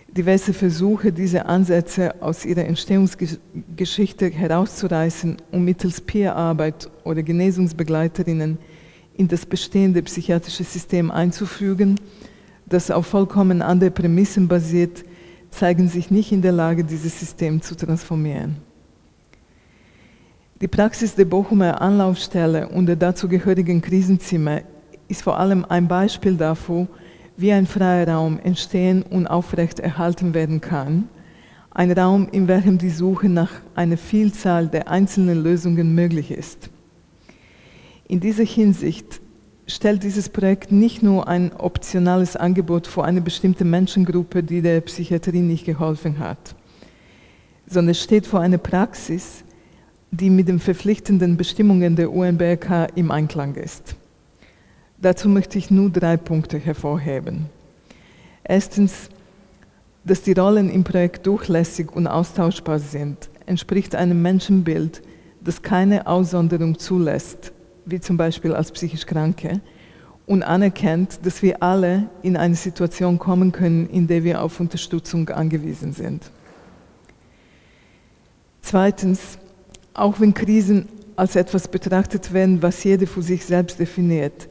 Speaker 5: Diverse Versuche, diese Ansätze aus ihrer Entstehungsgeschichte herauszureißen und mittels Peerarbeit oder Genesungsbegleiterinnen in das bestehende psychiatrische System einzufügen, das auf vollkommen andere Prämissen basiert, zeigen sich nicht in der Lage, dieses System zu transformieren. Die Praxis der Bochumer Anlaufstelle und der dazugehörigen Krisenzimmer ist vor allem ein Beispiel dafür, wie ein freier Raum entstehen und aufrechterhalten werden kann. Ein Raum, in welchem die Suche nach einer Vielzahl der einzelnen Lösungen möglich ist. In dieser Hinsicht stellt dieses Projekt nicht nur ein optionales Angebot für eine bestimmte Menschengruppe, die der Psychiatrie nicht geholfen hat, sondern steht vor einer Praxis, die mit den verpflichtenden Bestimmungen der UNBRK im Einklang ist. Dazu möchte ich nur drei Punkte hervorheben. Erstens, dass die Rollen im Projekt durchlässig und austauschbar sind, entspricht einem Menschenbild, das keine Aussonderung zulässt wie zum Beispiel als psychisch Kranke, und anerkennt, dass wir alle in eine Situation kommen können, in der wir auf Unterstützung angewiesen sind. Zweitens, auch wenn Krisen als etwas betrachtet werden, was jeder für sich selbst definiert,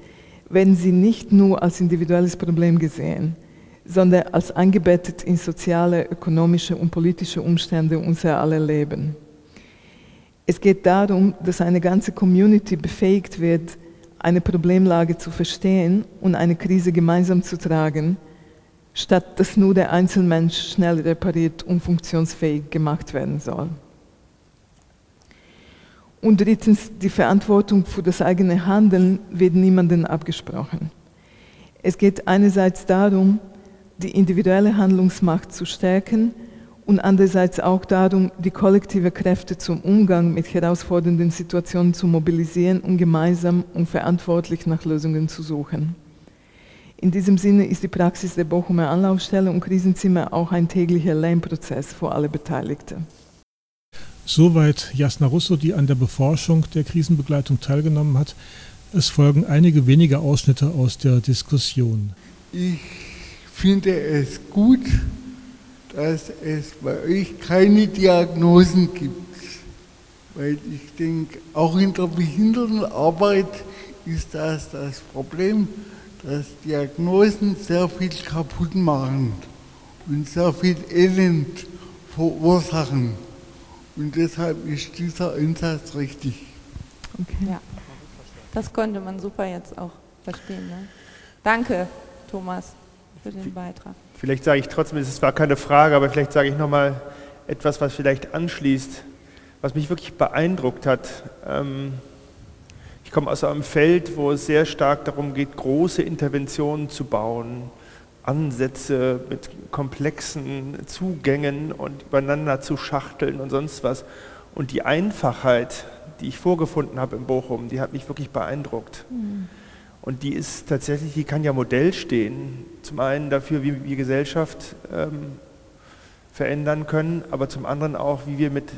Speaker 5: werden sie nicht nur als individuelles Problem gesehen, sondern als eingebettet in soziale, ökonomische und politische Umstände unser aller Leben. Es geht darum, dass eine ganze Community befähigt wird, eine Problemlage zu verstehen und eine Krise gemeinsam zu tragen, statt dass nur der Einzelmensch schnell repariert und funktionsfähig gemacht werden soll. Und drittens, die Verantwortung für das eigene Handeln wird niemandem abgesprochen. Es geht einerseits darum, die individuelle Handlungsmacht zu stärken und andererseits auch darum, die kollektive Kräfte zum Umgang mit herausfordernden Situationen zu mobilisieren und gemeinsam und verantwortlich nach Lösungen zu suchen. In diesem Sinne ist die Praxis der Bochumer Anlaufstelle und Krisenzimmer auch ein täglicher Lernprozess für alle Beteiligten.
Speaker 1: Soweit Jasna Russo, die an der Beforschung der Krisenbegleitung teilgenommen hat. Es folgen einige wenige Ausschnitte aus der Diskussion.
Speaker 7: Ich finde es gut, dass es bei euch keine Diagnosen gibt. Weil ich denke, auch in der Behindertenarbeit ist das das Problem, dass Diagnosen sehr viel kaputt machen und sehr viel Elend verursachen. Und deshalb ist dieser Ansatz richtig.
Speaker 3: Okay. Ja, das konnte man super jetzt auch verstehen. Ne? Danke, Thomas, für den Beitrag.
Speaker 6: Vielleicht sage ich trotzdem, es war keine Frage, aber vielleicht sage ich nochmal etwas, was vielleicht anschließt, was mich wirklich beeindruckt hat. Ähm, ich komme aus einem Feld, wo es sehr stark darum geht, große Interventionen zu bauen, Ansätze mit komplexen Zugängen und übereinander zu schachteln und sonst was. Und die Einfachheit, die ich vorgefunden habe in Bochum, die hat mich wirklich beeindruckt. Mhm. Und die ist tatsächlich, die kann ja Modell stehen. Zum einen dafür, wie wir Gesellschaft ähm, verändern können, aber zum anderen auch, wie wir mit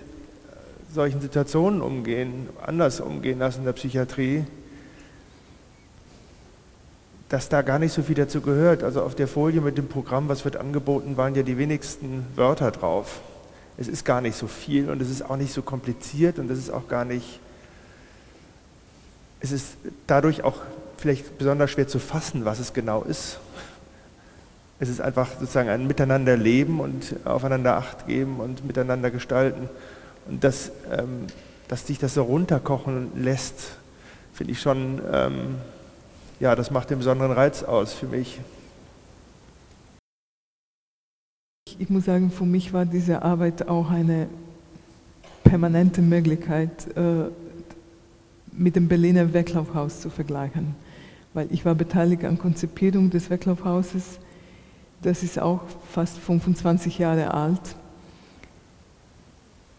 Speaker 6: solchen Situationen umgehen, anders umgehen als in der Psychiatrie, dass da gar nicht so viel dazu gehört. Also auf der Folie mit dem Programm, was wird angeboten, waren ja die wenigsten Wörter drauf. Es ist gar nicht so viel und es ist auch nicht so kompliziert und es ist auch gar nicht, es ist dadurch auch vielleicht besonders schwer zu fassen, was es genau ist. Es ist einfach sozusagen ein Miteinanderleben und aufeinander Acht geben und miteinander gestalten. Und dass, ähm, dass sich das so runterkochen lässt, finde ich schon, ähm, ja, das macht den besonderen Reiz aus für mich.
Speaker 5: Ich muss sagen, für mich war diese Arbeit auch eine permanente Möglichkeit, äh, mit dem Berliner Weglaufhaus zu vergleichen weil ich war beteiligt an Konzipierung des Weglaufhauses. Das ist auch fast 25 Jahre alt.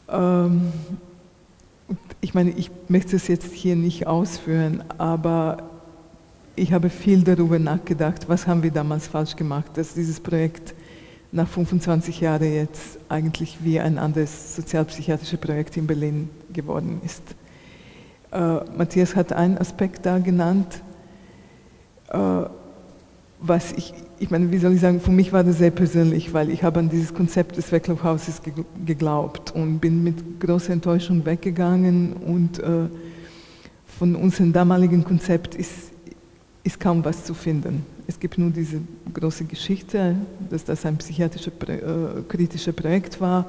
Speaker 5: Ähm, ich meine, ich möchte es jetzt hier nicht ausführen, aber ich habe viel darüber nachgedacht, was haben wir damals falsch gemacht, dass dieses Projekt nach 25 Jahren jetzt eigentlich wie ein anderes sozialpsychiatrisches Projekt in Berlin geworden ist. Äh, Matthias hat einen Aspekt da genannt, was ich, ich meine, wie soll ich sagen, für mich war das sehr persönlich, weil ich habe an dieses Konzept des Wecklofhauses geglaubt und bin mit großer Enttäuschung weggegangen und äh, von unserem damaligen Konzept ist, ist kaum was zu finden. Es gibt nur diese große Geschichte, dass das ein psychiatrisches äh, kritisches Projekt war,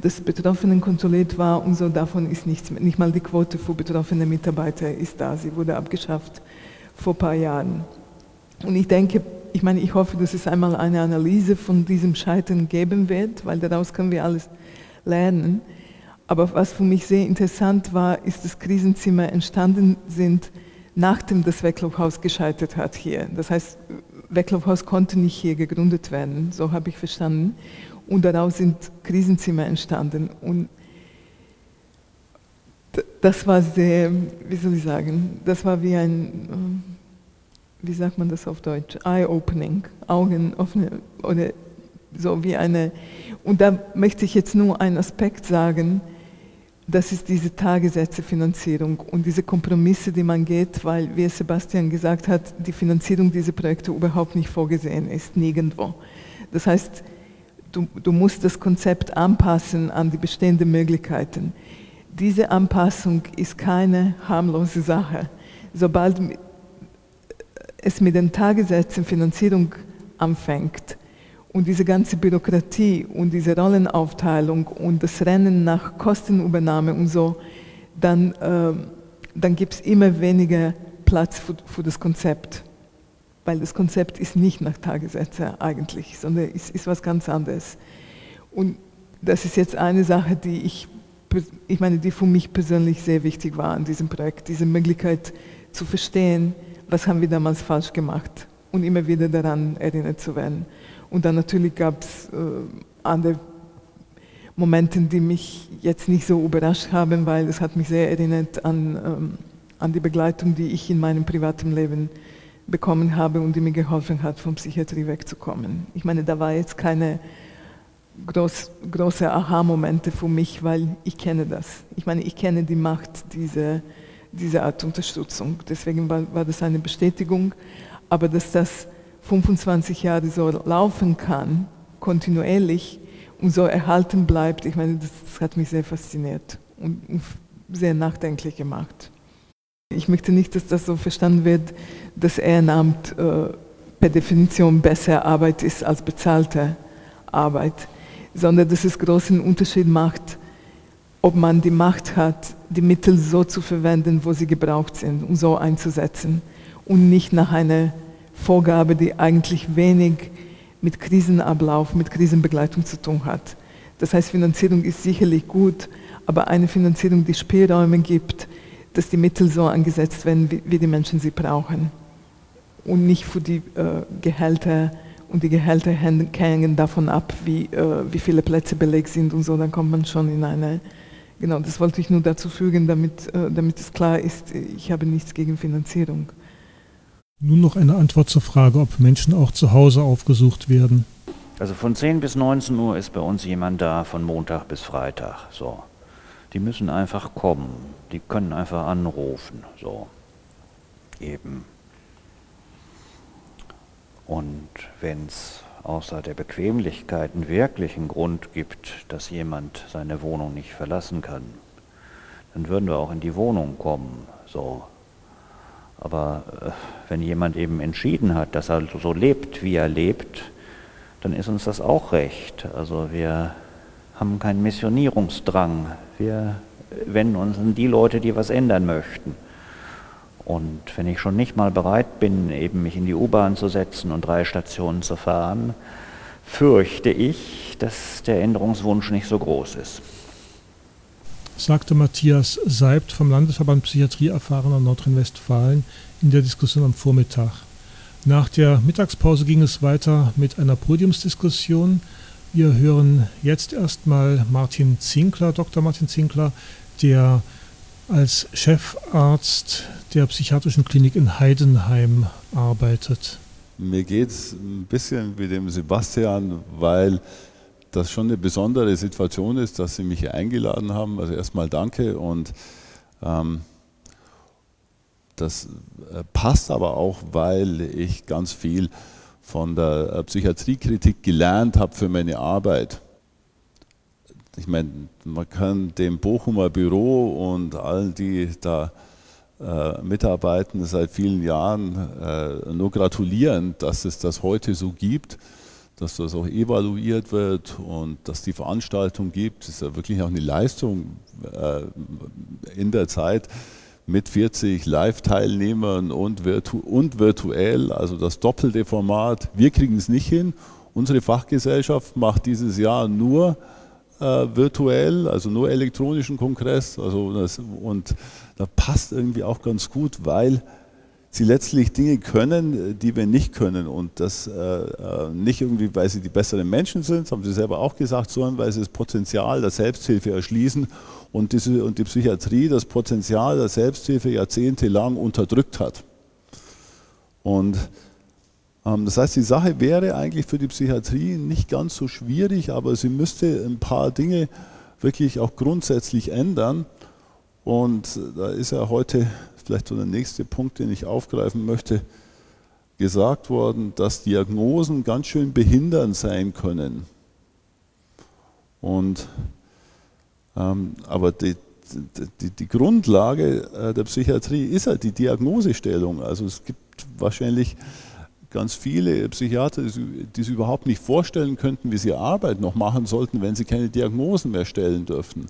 Speaker 5: das Betroffenen kontrolliert war und so davon ist nichts mehr. Nicht mal die Quote für betroffene Mitarbeiter ist da. Sie wurde abgeschafft vor ein paar Jahren. Und ich denke, ich meine, ich hoffe, dass es einmal eine Analyse von diesem Scheitern geben wird, weil daraus können wir alles lernen. Aber was für mich sehr interessant war, ist, dass Krisenzimmer entstanden sind, nachdem das Wecklofhaus gescheitert hat hier. Das heißt, Wecklofhaus konnte nicht hier gegründet werden, so habe ich verstanden. Und daraus sind Krisenzimmer entstanden. Und das war sehr, wie soll ich sagen, das war wie ein, wie sagt man das auf Deutsch, Eye-Opening, Augen öffnen oder so wie eine, und da möchte ich jetzt nur einen Aspekt sagen, das ist diese Tagessätzefinanzierung und diese Kompromisse, die man geht, weil, wie Sebastian gesagt hat, die Finanzierung dieser Projekte überhaupt nicht vorgesehen ist, nirgendwo. Das heißt, du, du musst das Konzept anpassen an die bestehenden Möglichkeiten. Diese Anpassung ist keine harmlose Sache. Sobald es mit den Tagessätzen Finanzierung anfängt, und diese ganze Bürokratie und diese Rollenaufteilung und das Rennen nach Kostenübernahme und so, dann, äh, dann gibt es immer weniger Platz für, für, das Konzept. Weil das Konzept ist nicht nach Tagessätze eigentlich, sondern ist, ist was ganz anderes. Und das ist jetzt eine Sache, die ich, ich meine, die für mich persönlich sehr wichtig war an diesem Projekt, diese Möglichkeit zu verstehen, was haben wir damals falsch gemacht und immer wieder daran erinnert zu werden. Und dann natürlich gab es äh, andere Momente, die mich jetzt nicht so überrascht haben, weil es hat mich sehr erinnert an, ähm, an die Begleitung, die ich in meinem privaten Leben bekommen habe und die mir geholfen hat, von Psychiatrie wegzukommen. Ich meine, da war jetzt keine groß, große Aha-Momente für mich, weil ich kenne das. Ich meine, ich kenne die Macht dieser, dieser Art Unterstützung. Deswegen war, war das eine Bestätigung. Aber dass das 25 Jahre so laufen kann, kontinuierlich und so erhalten bleibt, ich meine, das, das hat mich sehr fasziniert und sehr nachdenklich gemacht. Ich möchte nicht, dass das so verstanden wird, dass Ehrenamt äh, per Definition besser Arbeit ist als bezahlte Arbeit, sondern dass es großen Unterschied macht, ob man die Macht hat, die Mittel so zu verwenden, wo sie gebraucht sind und so einzusetzen und nicht nach einer Vorgabe, die eigentlich wenig mit Krisenablauf, mit Krisenbegleitung zu tun hat. Das heißt, Finanzierung ist sicherlich gut, aber eine Finanzierung, die Spielräume gibt, dass die Mittel so angesetzt werden, wie, wie die Menschen sie brauchen. Und nicht für die äh, Gehälter und die Gehälter hängen davon ab, wie, äh, wie viele Plätze belegt sind und so, dann kommt man schon in eine, genau, das wollte ich nur dazu fügen, damit, äh, damit es klar ist, ich habe nichts gegen Finanzierung.
Speaker 1: Nun noch eine Antwort zur Frage, ob Menschen auch zu Hause aufgesucht werden.
Speaker 4: Also von 10 bis 19 Uhr ist bei uns jemand da, von Montag bis Freitag. So. Die müssen einfach kommen. Die können einfach anrufen. So. Eben. Und wenn es außer der Bequemlichkeit einen wirklichen Grund gibt, dass jemand seine Wohnung nicht verlassen kann, dann würden wir auch in die Wohnung kommen. So. Aber äh, wenn jemand eben entschieden hat, dass er so lebt, wie er lebt, dann ist uns das auch recht. Also wir haben keinen Missionierungsdrang. Wir wenden uns an die Leute, die was ändern möchten. Und wenn ich schon nicht mal bereit bin, eben mich in die U-Bahn zu setzen und drei Stationen zu fahren, fürchte ich, dass der Änderungswunsch nicht so groß ist
Speaker 1: sagte Matthias Seibt vom Landesverband Psychiatrie erfahrener Nordrhein-Westfalen in der Diskussion am Vormittag. Nach der Mittagspause ging es weiter mit einer Podiumsdiskussion. Wir hören jetzt erstmal Martin Zinkler, Dr. Martin Zinkler, der als Chefarzt der psychiatrischen Klinik in Heidenheim arbeitet.
Speaker 8: Mir geht es ein bisschen wie dem Sebastian, weil das schon eine besondere Situation ist, dass Sie mich hier eingeladen haben. Also erstmal danke und ähm, das äh, passt aber auch, weil ich ganz viel von der äh, Psychiatriekritik gelernt habe für meine Arbeit. Ich meine, man kann dem Bochumer Büro und allen, die da äh, mitarbeiten seit vielen Jahren, äh, nur gratulieren, dass es das heute so gibt, dass das auch evaluiert wird und dass die Veranstaltung gibt. Das ist ja wirklich auch eine Leistung äh, in der Zeit mit 40 Live-Teilnehmern und, virtu und virtuell, also das doppelte Format. Wir kriegen es nicht hin. Unsere Fachgesellschaft macht dieses Jahr nur äh, virtuell, also nur elektronischen Kongress. Also das, und da passt irgendwie auch ganz gut, weil sie letztlich Dinge können, die wir nicht können. Und das äh, äh, nicht irgendwie, weil sie die besseren Menschen sind, das haben sie selber auch gesagt, sondern weil sie das Potenzial der Selbsthilfe erschließen und, diese, und die Psychiatrie das Potenzial der Selbsthilfe jahrzehntelang unterdrückt hat. Und das heißt, die Sache wäre eigentlich für die Psychiatrie nicht ganz so schwierig, aber sie müsste ein paar Dinge wirklich auch grundsätzlich ändern. Und da ist ja heute vielleicht so der nächste Punkt, den ich aufgreifen möchte, gesagt worden, dass Diagnosen ganz schön behindernd sein können. Und, ähm, aber die, die, die, Grundlage äh, der Psychiatrie ist halt die Diagnosestellung. Also es gibt wahrscheinlich ganz viele Psychiater, die sich überhaupt nicht vorstellen könnten, wie sie Arbeit noch machen sollten, wenn sie keine Diagnosen mehr stellen dürften.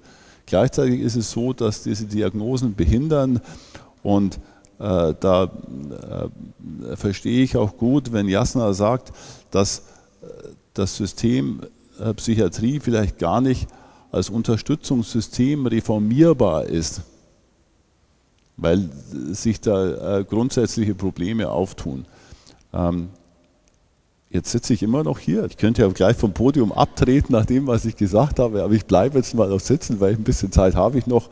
Speaker 8: Gleichzeitig ist es so, dass diese Diagnosen behindern und äh, da äh, verstehe ich auch gut, wenn Jasna sagt, dass äh, das System äh, Psychiatrie vielleicht gar nicht als Unterstützungssystem reformierbar ist, weil sich da äh, grundsätzliche Probleme auftun. Ähm, jetzt sitze ich immer noch hier. Ich könnte ja gleich vom Podium abtreten nach dem, was ich gesagt habe, aber ich bleibe jetzt mal noch sitzen, weil ich ein bisschen Zeit habe ich noch.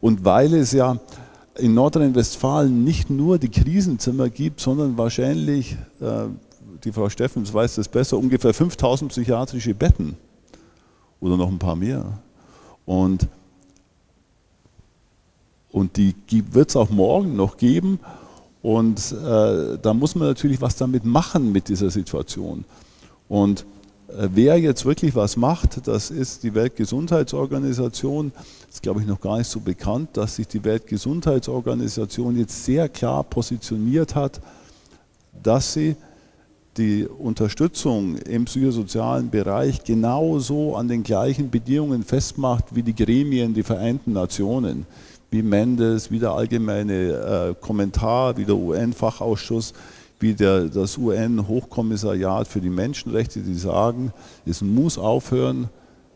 Speaker 8: Und weil es ja in Nordrhein-Westfalen nicht nur die Krisenzimmer gibt, sondern wahrscheinlich, äh, die Frau Steffens weiß das besser, ungefähr 5000 psychiatrische Betten oder noch ein paar mehr. Und, und die wird es auch morgen noch geben. Und äh, da muss man natürlich was damit machen mit dieser Situation. Und äh, wer jetzt wirklich was macht, das ist die Weltgesundheitsorganisation. Ist, glaube ich, noch gar nicht so bekannt, dass sich die Weltgesundheitsorganisation jetzt sehr klar positioniert hat, dass sie die Unterstützung im psychosozialen Bereich genauso an den gleichen Bedingungen festmacht wie die Gremien, die Vereinten Nationen wie Mendes, wie der allgemeine äh, Kommentar, wie der UN-Fachausschuss, wie der, das UN-Hochkommissariat für die Menschenrechte, die sagen, es muss aufhören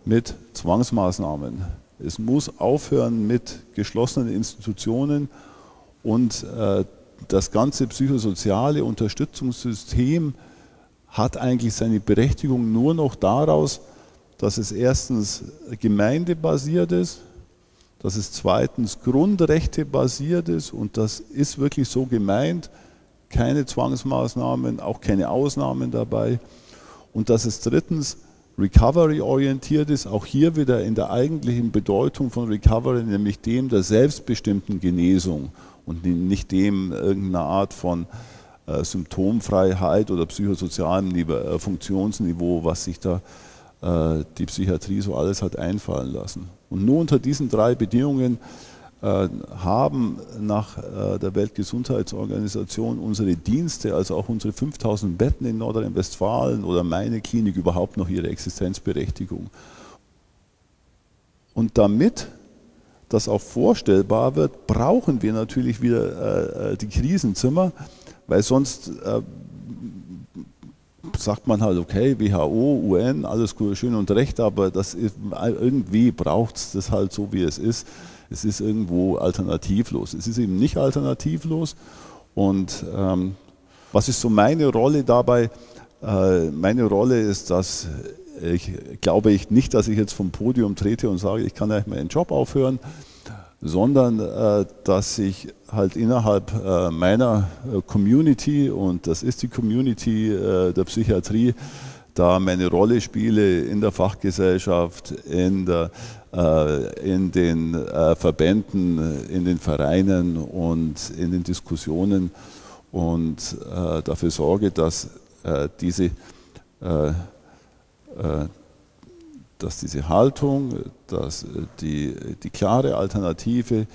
Speaker 8: mit Zwangsmaßnahmen. Es muss aufhören mit geschlossenen Institutionen und äh, das ganze psychosoziale Unterstützungssystem hat eigentlich seine Berechtigung nur noch daraus, dass es erstens gemeindebasiert ist, dass es zweitens Grundrechte basiert ist und das ist wirklich so gemeint, keine Zwangsmaßnahmen, auch keine Ausnahmen dabei. Und dass es drittens Recovery-orientiert ist, auch hier wieder in der eigentlichen Bedeutung von Recovery, nämlich dem der selbstbestimmten Genesung und nicht dem irgendeiner Art von äh, Symptomfreiheit oder psychosozialem äh, Funktionsniveau, was sich da äh, die Psychiatrie so alles hat einfallen lassen. Und nur unter diesen drei Bedingungen äh, haben nach äh, der Weltgesundheitsorganisation unsere Dienste, also auch unsere 5000 Betten in Nordrhein-Westfalen oder meine Klinik überhaupt noch ihre Existenzberechtigung. Und damit das auch vorstellbar wird, brauchen wir natürlich wieder die Krisenzimmer, weil sonst sagt man halt, okay, WHO, UN, alles gut, schön und recht, aber das ist, irgendwie braucht es das halt so, wie es ist. Es ist irgendwo alternativlos. Es ist eben nicht alternativlos. Und ähm, was ist so meine Rolle dabei? Äh, meine Rolle ist, dass ich glaube ich nicht, dass ich jetzt vom Podium trete und sage, ich kann eigentlich meinen Job aufhören. Sondern äh, dass ich halt innerhalb äh, meiner äh, Community, und das ist die Community der Psychiatrie, da meine Rolle spiele in der Fachgesellschaft, in, der, in den Verbänden, in den Vereinen und in den Diskussionen. Und dafür sorge, dass diese dass diese Haltung, dass die, die klare Alternative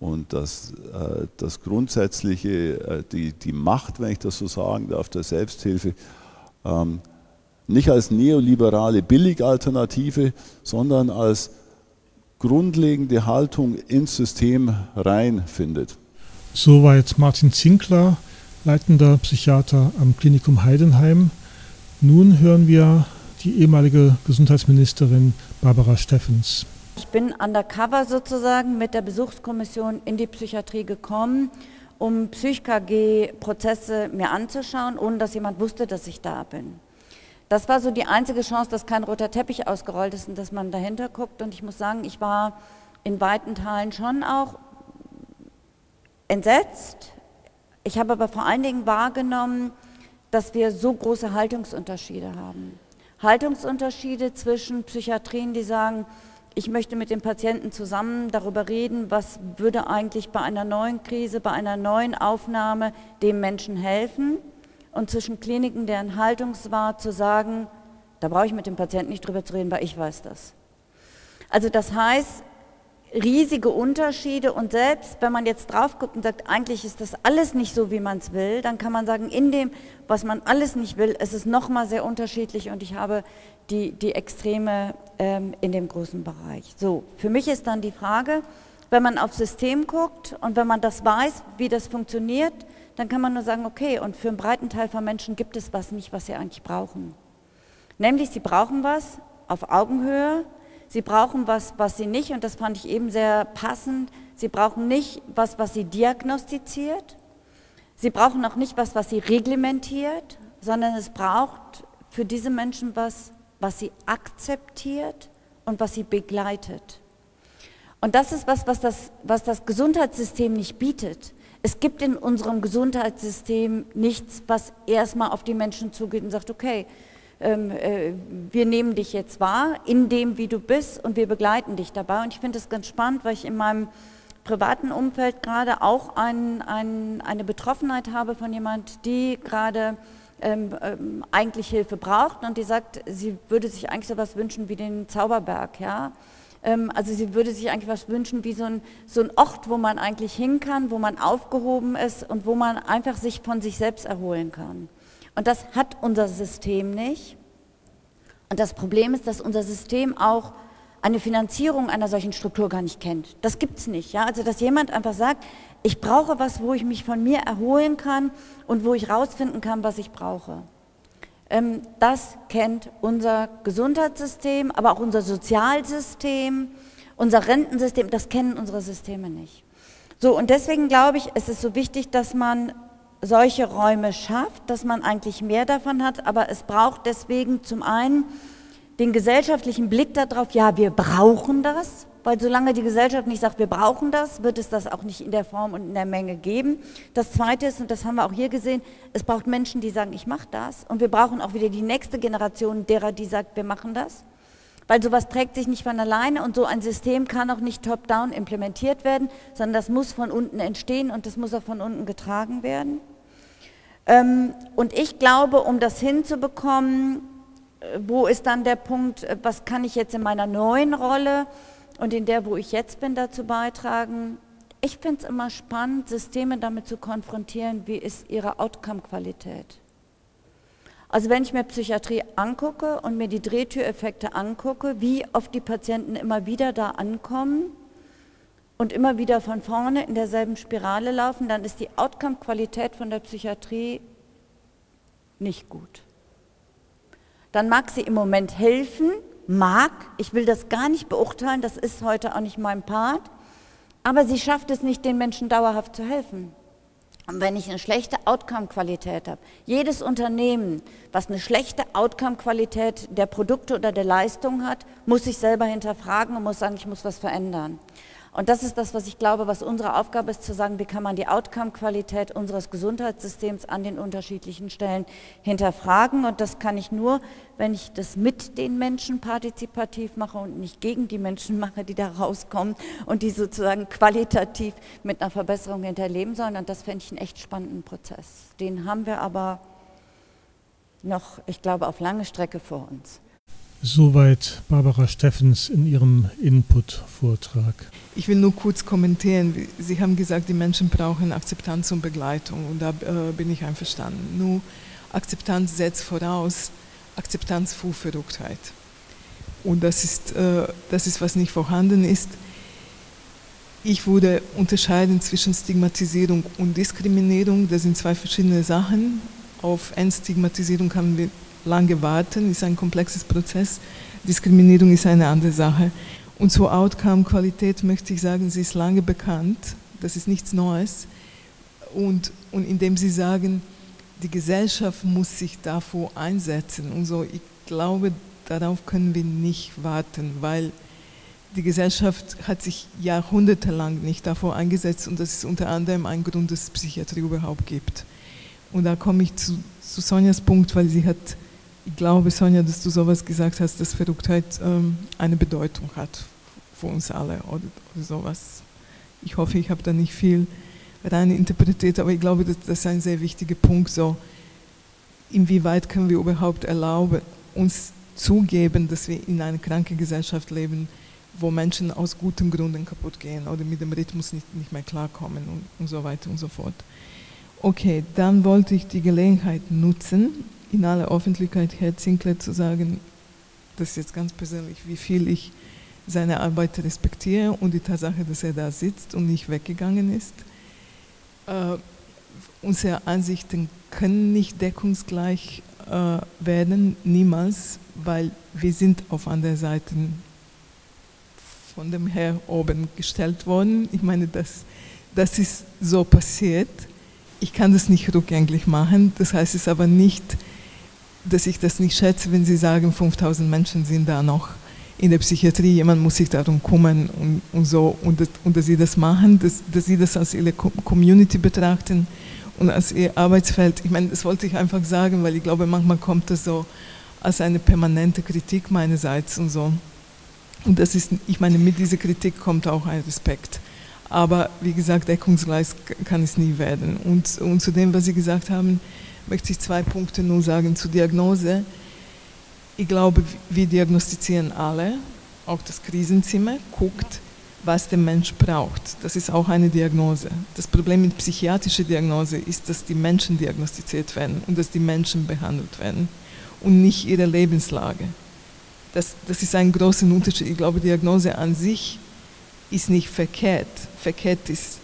Speaker 8: und das, äh, das grundsätzliche, äh, die, die Macht, wenn ich das so sagen darf, der Selbsthilfe, ähm, nicht als neoliberale Billigalternative, sondern als grundlegende Haltung ins System reinfindet.
Speaker 1: So war jetzt Martin Zinkler, leitender Psychiater am Klinikum Heidenheim. Nun hören wir die ehemalige Gesundheitsministerin Barbara Steffens.
Speaker 9: Ich bin undercover sozusagen mit der Besuchskommission in die Psychiatrie gekommen, um PsychKG-Prozesse mir anzuschauen, ohne dass jemand wusste, dass ich da bin. Das war so die einzige Chance, dass kein roter Teppich ausgerollt ist und dass man dahinter guckt. Und ich muss sagen, ich war in weiten Teilen schon auch entsetzt. Ich habe aber vor allen Dingen wahrgenommen, dass wir so große Haltungsunterschiede haben. Haltungsunterschiede zwischen Psychiatrien, die sagen, ich möchte mit dem Patienten zusammen darüber reden, was würde eigentlich bei einer neuen Krise, bei einer neuen Aufnahme dem Menschen helfen. Und zwischen Kliniken, deren Haltungs war, zu sagen, da brauche ich mit dem Patienten nicht drüber zu reden, weil ich weiß das. Also das heißt, riesige Unterschiede und selbst wenn man jetzt drauf guckt und sagt, eigentlich ist das alles nicht so, wie man es will, dann kann man sagen, in dem, was man alles nicht will, ist es nochmal sehr unterschiedlich und ich habe die, die Extreme ähm, in dem großen Bereich. So, für mich ist dann die Frage, wenn man aufs System guckt und wenn man das weiß, wie das funktioniert, dann kann man nur sagen, okay, und für einen breiten Teil von Menschen gibt es was nicht, was sie eigentlich brauchen. Nämlich, sie brauchen was auf Augenhöhe, Sie brauchen was, was sie nicht, und das fand ich eben sehr passend, sie brauchen nicht was, was sie diagnostiziert, sie brauchen auch nicht was, was sie reglementiert, sondern es braucht für diese Menschen was, was sie akzeptiert und was sie begleitet. Und das ist was, was das, was das Gesundheitssystem nicht bietet. Es gibt in unserem Gesundheitssystem nichts, was erstmal auf die Menschen zugeht und sagt, okay, ähm, äh, wir nehmen dich jetzt wahr in dem, wie du bist und wir begleiten dich dabei. Und ich finde es ganz spannend, weil ich in meinem privaten Umfeld gerade auch ein, ein, eine Betroffenheit habe von jemand, die gerade ähm, ähm, eigentlich Hilfe braucht und die sagt, sie würde sich eigentlich so was wünschen wie den Zauberberg, ja. Ähm, also sie würde sich eigentlich was wünschen wie so ein, so ein Ort, wo man eigentlich hin kann, wo man aufgehoben ist und wo man einfach sich von sich selbst erholen kann. Und das hat unser System nicht. Und das Problem ist, dass unser System auch eine Finanzierung einer solchen Struktur gar nicht kennt. Das gibt es nicht. Ja? Also dass jemand einfach sagt, ich brauche was, wo ich mich von mir erholen kann und wo ich rausfinden kann, was ich brauche. Ähm, das kennt unser Gesundheitssystem, aber auch unser Sozialsystem, unser Rentensystem, das kennen unsere Systeme nicht. So, und deswegen glaube ich, es ist so wichtig, dass man solche Räume schafft, dass man eigentlich mehr davon hat, aber es braucht deswegen zum einen den gesellschaftlichen Blick darauf, ja, wir brauchen das, weil solange die Gesellschaft nicht sagt, wir brauchen das, wird es das auch nicht in der Form und in der Menge geben. Das Zweite ist, und das haben wir auch hier gesehen, es braucht Menschen, die sagen, ich mache das. Und wir brauchen auch wieder die nächste Generation derer, die sagt, wir machen das. Weil sowas trägt sich nicht von alleine und so ein System kann auch nicht top-down implementiert werden, sondern das muss von unten entstehen und das muss auch von unten getragen werden. Ähm, und ich glaube, um das hinzubekommen, äh, wo ist dann der Punkt, äh, was kann ich jetzt in meiner neuen Rolle und in der, wo ich jetzt bin, dazu beitragen? Ich finde es immer spannend, Systeme damit zu konfrontieren, wie ist ihre Outcome-Qualität. Also wenn ich mir Psychiatrie angucke und mir die Drehtüreffekte angucke, wie oft die Patienten immer wieder da ankommen, und immer wieder von vorne in derselben Spirale laufen, dann ist die Outcome-Qualität von der Psychiatrie nicht gut. Dann mag sie im Moment helfen, mag, ich will das gar nicht beurteilen, das ist heute auch nicht mein Part, aber sie schafft es nicht, den Menschen dauerhaft zu helfen. Und wenn ich eine schlechte Outcome-Qualität habe, jedes Unternehmen, was eine schlechte Outcome-Qualität der Produkte oder der Leistung hat, muss sich selber hinterfragen und muss sagen, ich muss was verändern. Und das ist das, was ich glaube, was unsere Aufgabe ist, zu sagen, wie kann man die Outcome-Qualität unseres Gesundheitssystems an den unterschiedlichen Stellen hinterfragen. Und das kann ich nur, wenn ich das mit den Menschen partizipativ mache und nicht gegen die Menschen mache, die da rauskommen und die sozusagen qualitativ mit einer Verbesserung hinterleben sollen. Und das fände ich einen echt spannenden Prozess. Den haben wir aber noch, ich glaube, auf lange Strecke vor uns.
Speaker 1: Soweit Barbara Steffens in ihrem Input-Vortrag.
Speaker 5: Ich will nur kurz kommentieren. Sie haben gesagt, die Menschen brauchen Akzeptanz und Begleitung und da äh, bin ich einverstanden. Nur Akzeptanz setzt voraus Akzeptanz vor Verrücktheit. Und das ist, äh, das ist, was nicht vorhanden ist. Ich würde unterscheiden zwischen Stigmatisierung und Diskriminierung. Das sind zwei verschiedene Sachen. Auf Entstigmatisierung haben wir lange warten, ist ein komplexes Prozess. Diskriminierung ist eine andere Sache. Und zur Outcome-Qualität möchte ich sagen, sie ist lange bekannt, das ist nichts Neues. Und, und indem Sie sagen, die Gesellschaft muss sich davor einsetzen und so, ich glaube, darauf können wir nicht warten, weil die Gesellschaft hat sich jahrhundertelang nicht davor eingesetzt und das ist unter anderem ein Grund, dass es Psychiatrie überhaupt gibt. Und da komme ich zu, zu Sonjas Punkt, weil sie hat ich glaube, Sonja, dass du sowas gesagt hast, dass Verrücktheit ähm, eine Bedeutung hat für uns alle oder, oder sowas. Ich hoffe, ich habe da nicht viel rein interpretiert, aber ich glaube, das, das ist ein sehr wichtiger Punkt. So, inwieweit können wir überhaupt erlauben, uns zugeben, dass wir in einer kranken Gesellschaft leben, wo Menschen aus guten Gründen kaputt gehen oder mit dem Rhythmus nicht, nicht mehr klarkommen und, und so weiter und so fort. Okay, dann wollte ich die Gelegenheit nutzen, in aller Öffentlichkeit Herr Zinkler zu sagen, das ist jetzt ganz persönlich, wie viel ich seine Arbeit respektiere und die Tatsache, dass er da sitzt und nicht weggegangen ist. Äh, unsere Ansichten können nicht deckungsgleich äh, werden, niemals, weil wir sind auf andere Seiten von dem Herr oben gestellt worden. Ich meine, das, das ist so passiert. Ich kann das nicht rückgängig machen. Das heißt es aber nicht, dass ich das nicht schätze, wenn Sie sagen, 5000 Menschen sind da noch in der Psychiatrie, jemand muss sich darum kümmern und, und so, und, das, und dass Sie das machen, dass, dass Sie das als Ihre Community betrachten und als Ihr Arbeitsfeld. Ich meine, das wollte ich einfach sagen, weil ich glaube, manchmal kommt das so als eine permanente Kritik meinerseits und so. Und das ist, ich meine, mit dieser Kritik kommt auch ein Respekt. Aber wie gesagt, deckungsgleich kann es nie werden. Und, und zu dem, was Sie gesagt haben, möchte ich zwei Punkte nur sagen zur Diagnose. Ich glaube, wir diagnostizieren alle, auch das Krisenzimmer guckt, was der Mensch braucht. Das ist auch eine Diagnose. Das Problem mit psychiatrischer Diagnose ist, dass die Menschen diagnostiziert werden und dass die Menschen behandelt werden und nicht ihre Lebenslage. Das, das ist ein großer Unterschied. Ich glaube, Diagnose an sich ist nicht verkehrt. Verkehrt ist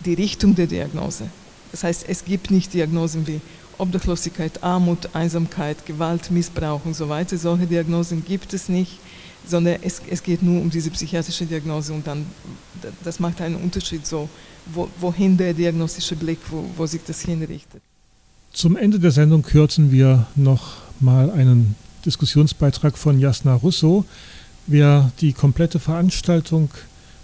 Speaker 5: die Richtung der Diagnose. Das heißt, es gibt nicht Diagnosen wie Obdachlosigkeit, Armut, Einsamkeit, Gewalt, Missbrauch und so weiter. Solche Diagnosen gibt es nicht, sondern es, es geht nur um diese psychiatrische Diagnose und dann, das macht einen Unterschied so, wo, wohin der diagnostische Blick, wo, wo sich das hinrichtet.
Speaker 1: Zum Ende der Sendung kürzen wir noch mal einen Diskussionsbeitrag von Jasna Russo. Wer die komplette Veranstaltung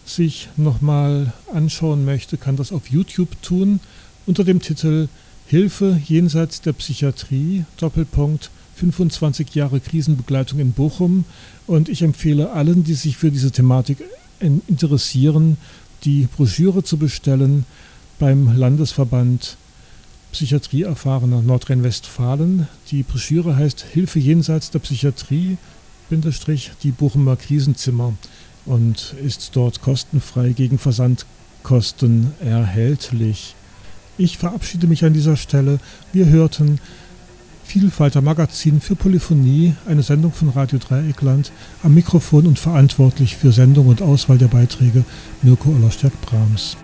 Speaker 1: sich nochmal anschauen möchte, kann das auf YouTube tun unter dem Titel Hilfe jenseits der Psychiatrie, Doppelpunkt, 25 Jahre Krisenbegleitung in Bochum. Und ich empfehle allen, die sich für diese Thematik interessieren, die Broschüre zu bestellen beim Landesverband Psychiatrie erfahrener Nordrhein-Westfalen. Die Broschüre heißt Hilfe jenseits der Psychiatrie, die Bochumer Krisenzimmer und ist dort kostenfrei gegen Versandkosten erhältlich. Ich verabschiede mich an dieser Stelle. Wir hörten Vielfalter Magazin für Polyphonie, eine Sendung von Radio Dreieckland, am Mikrofon und verantwortlich für Sendung und Auswahl der Beiträge Mirko Ollerstärk-Brahms.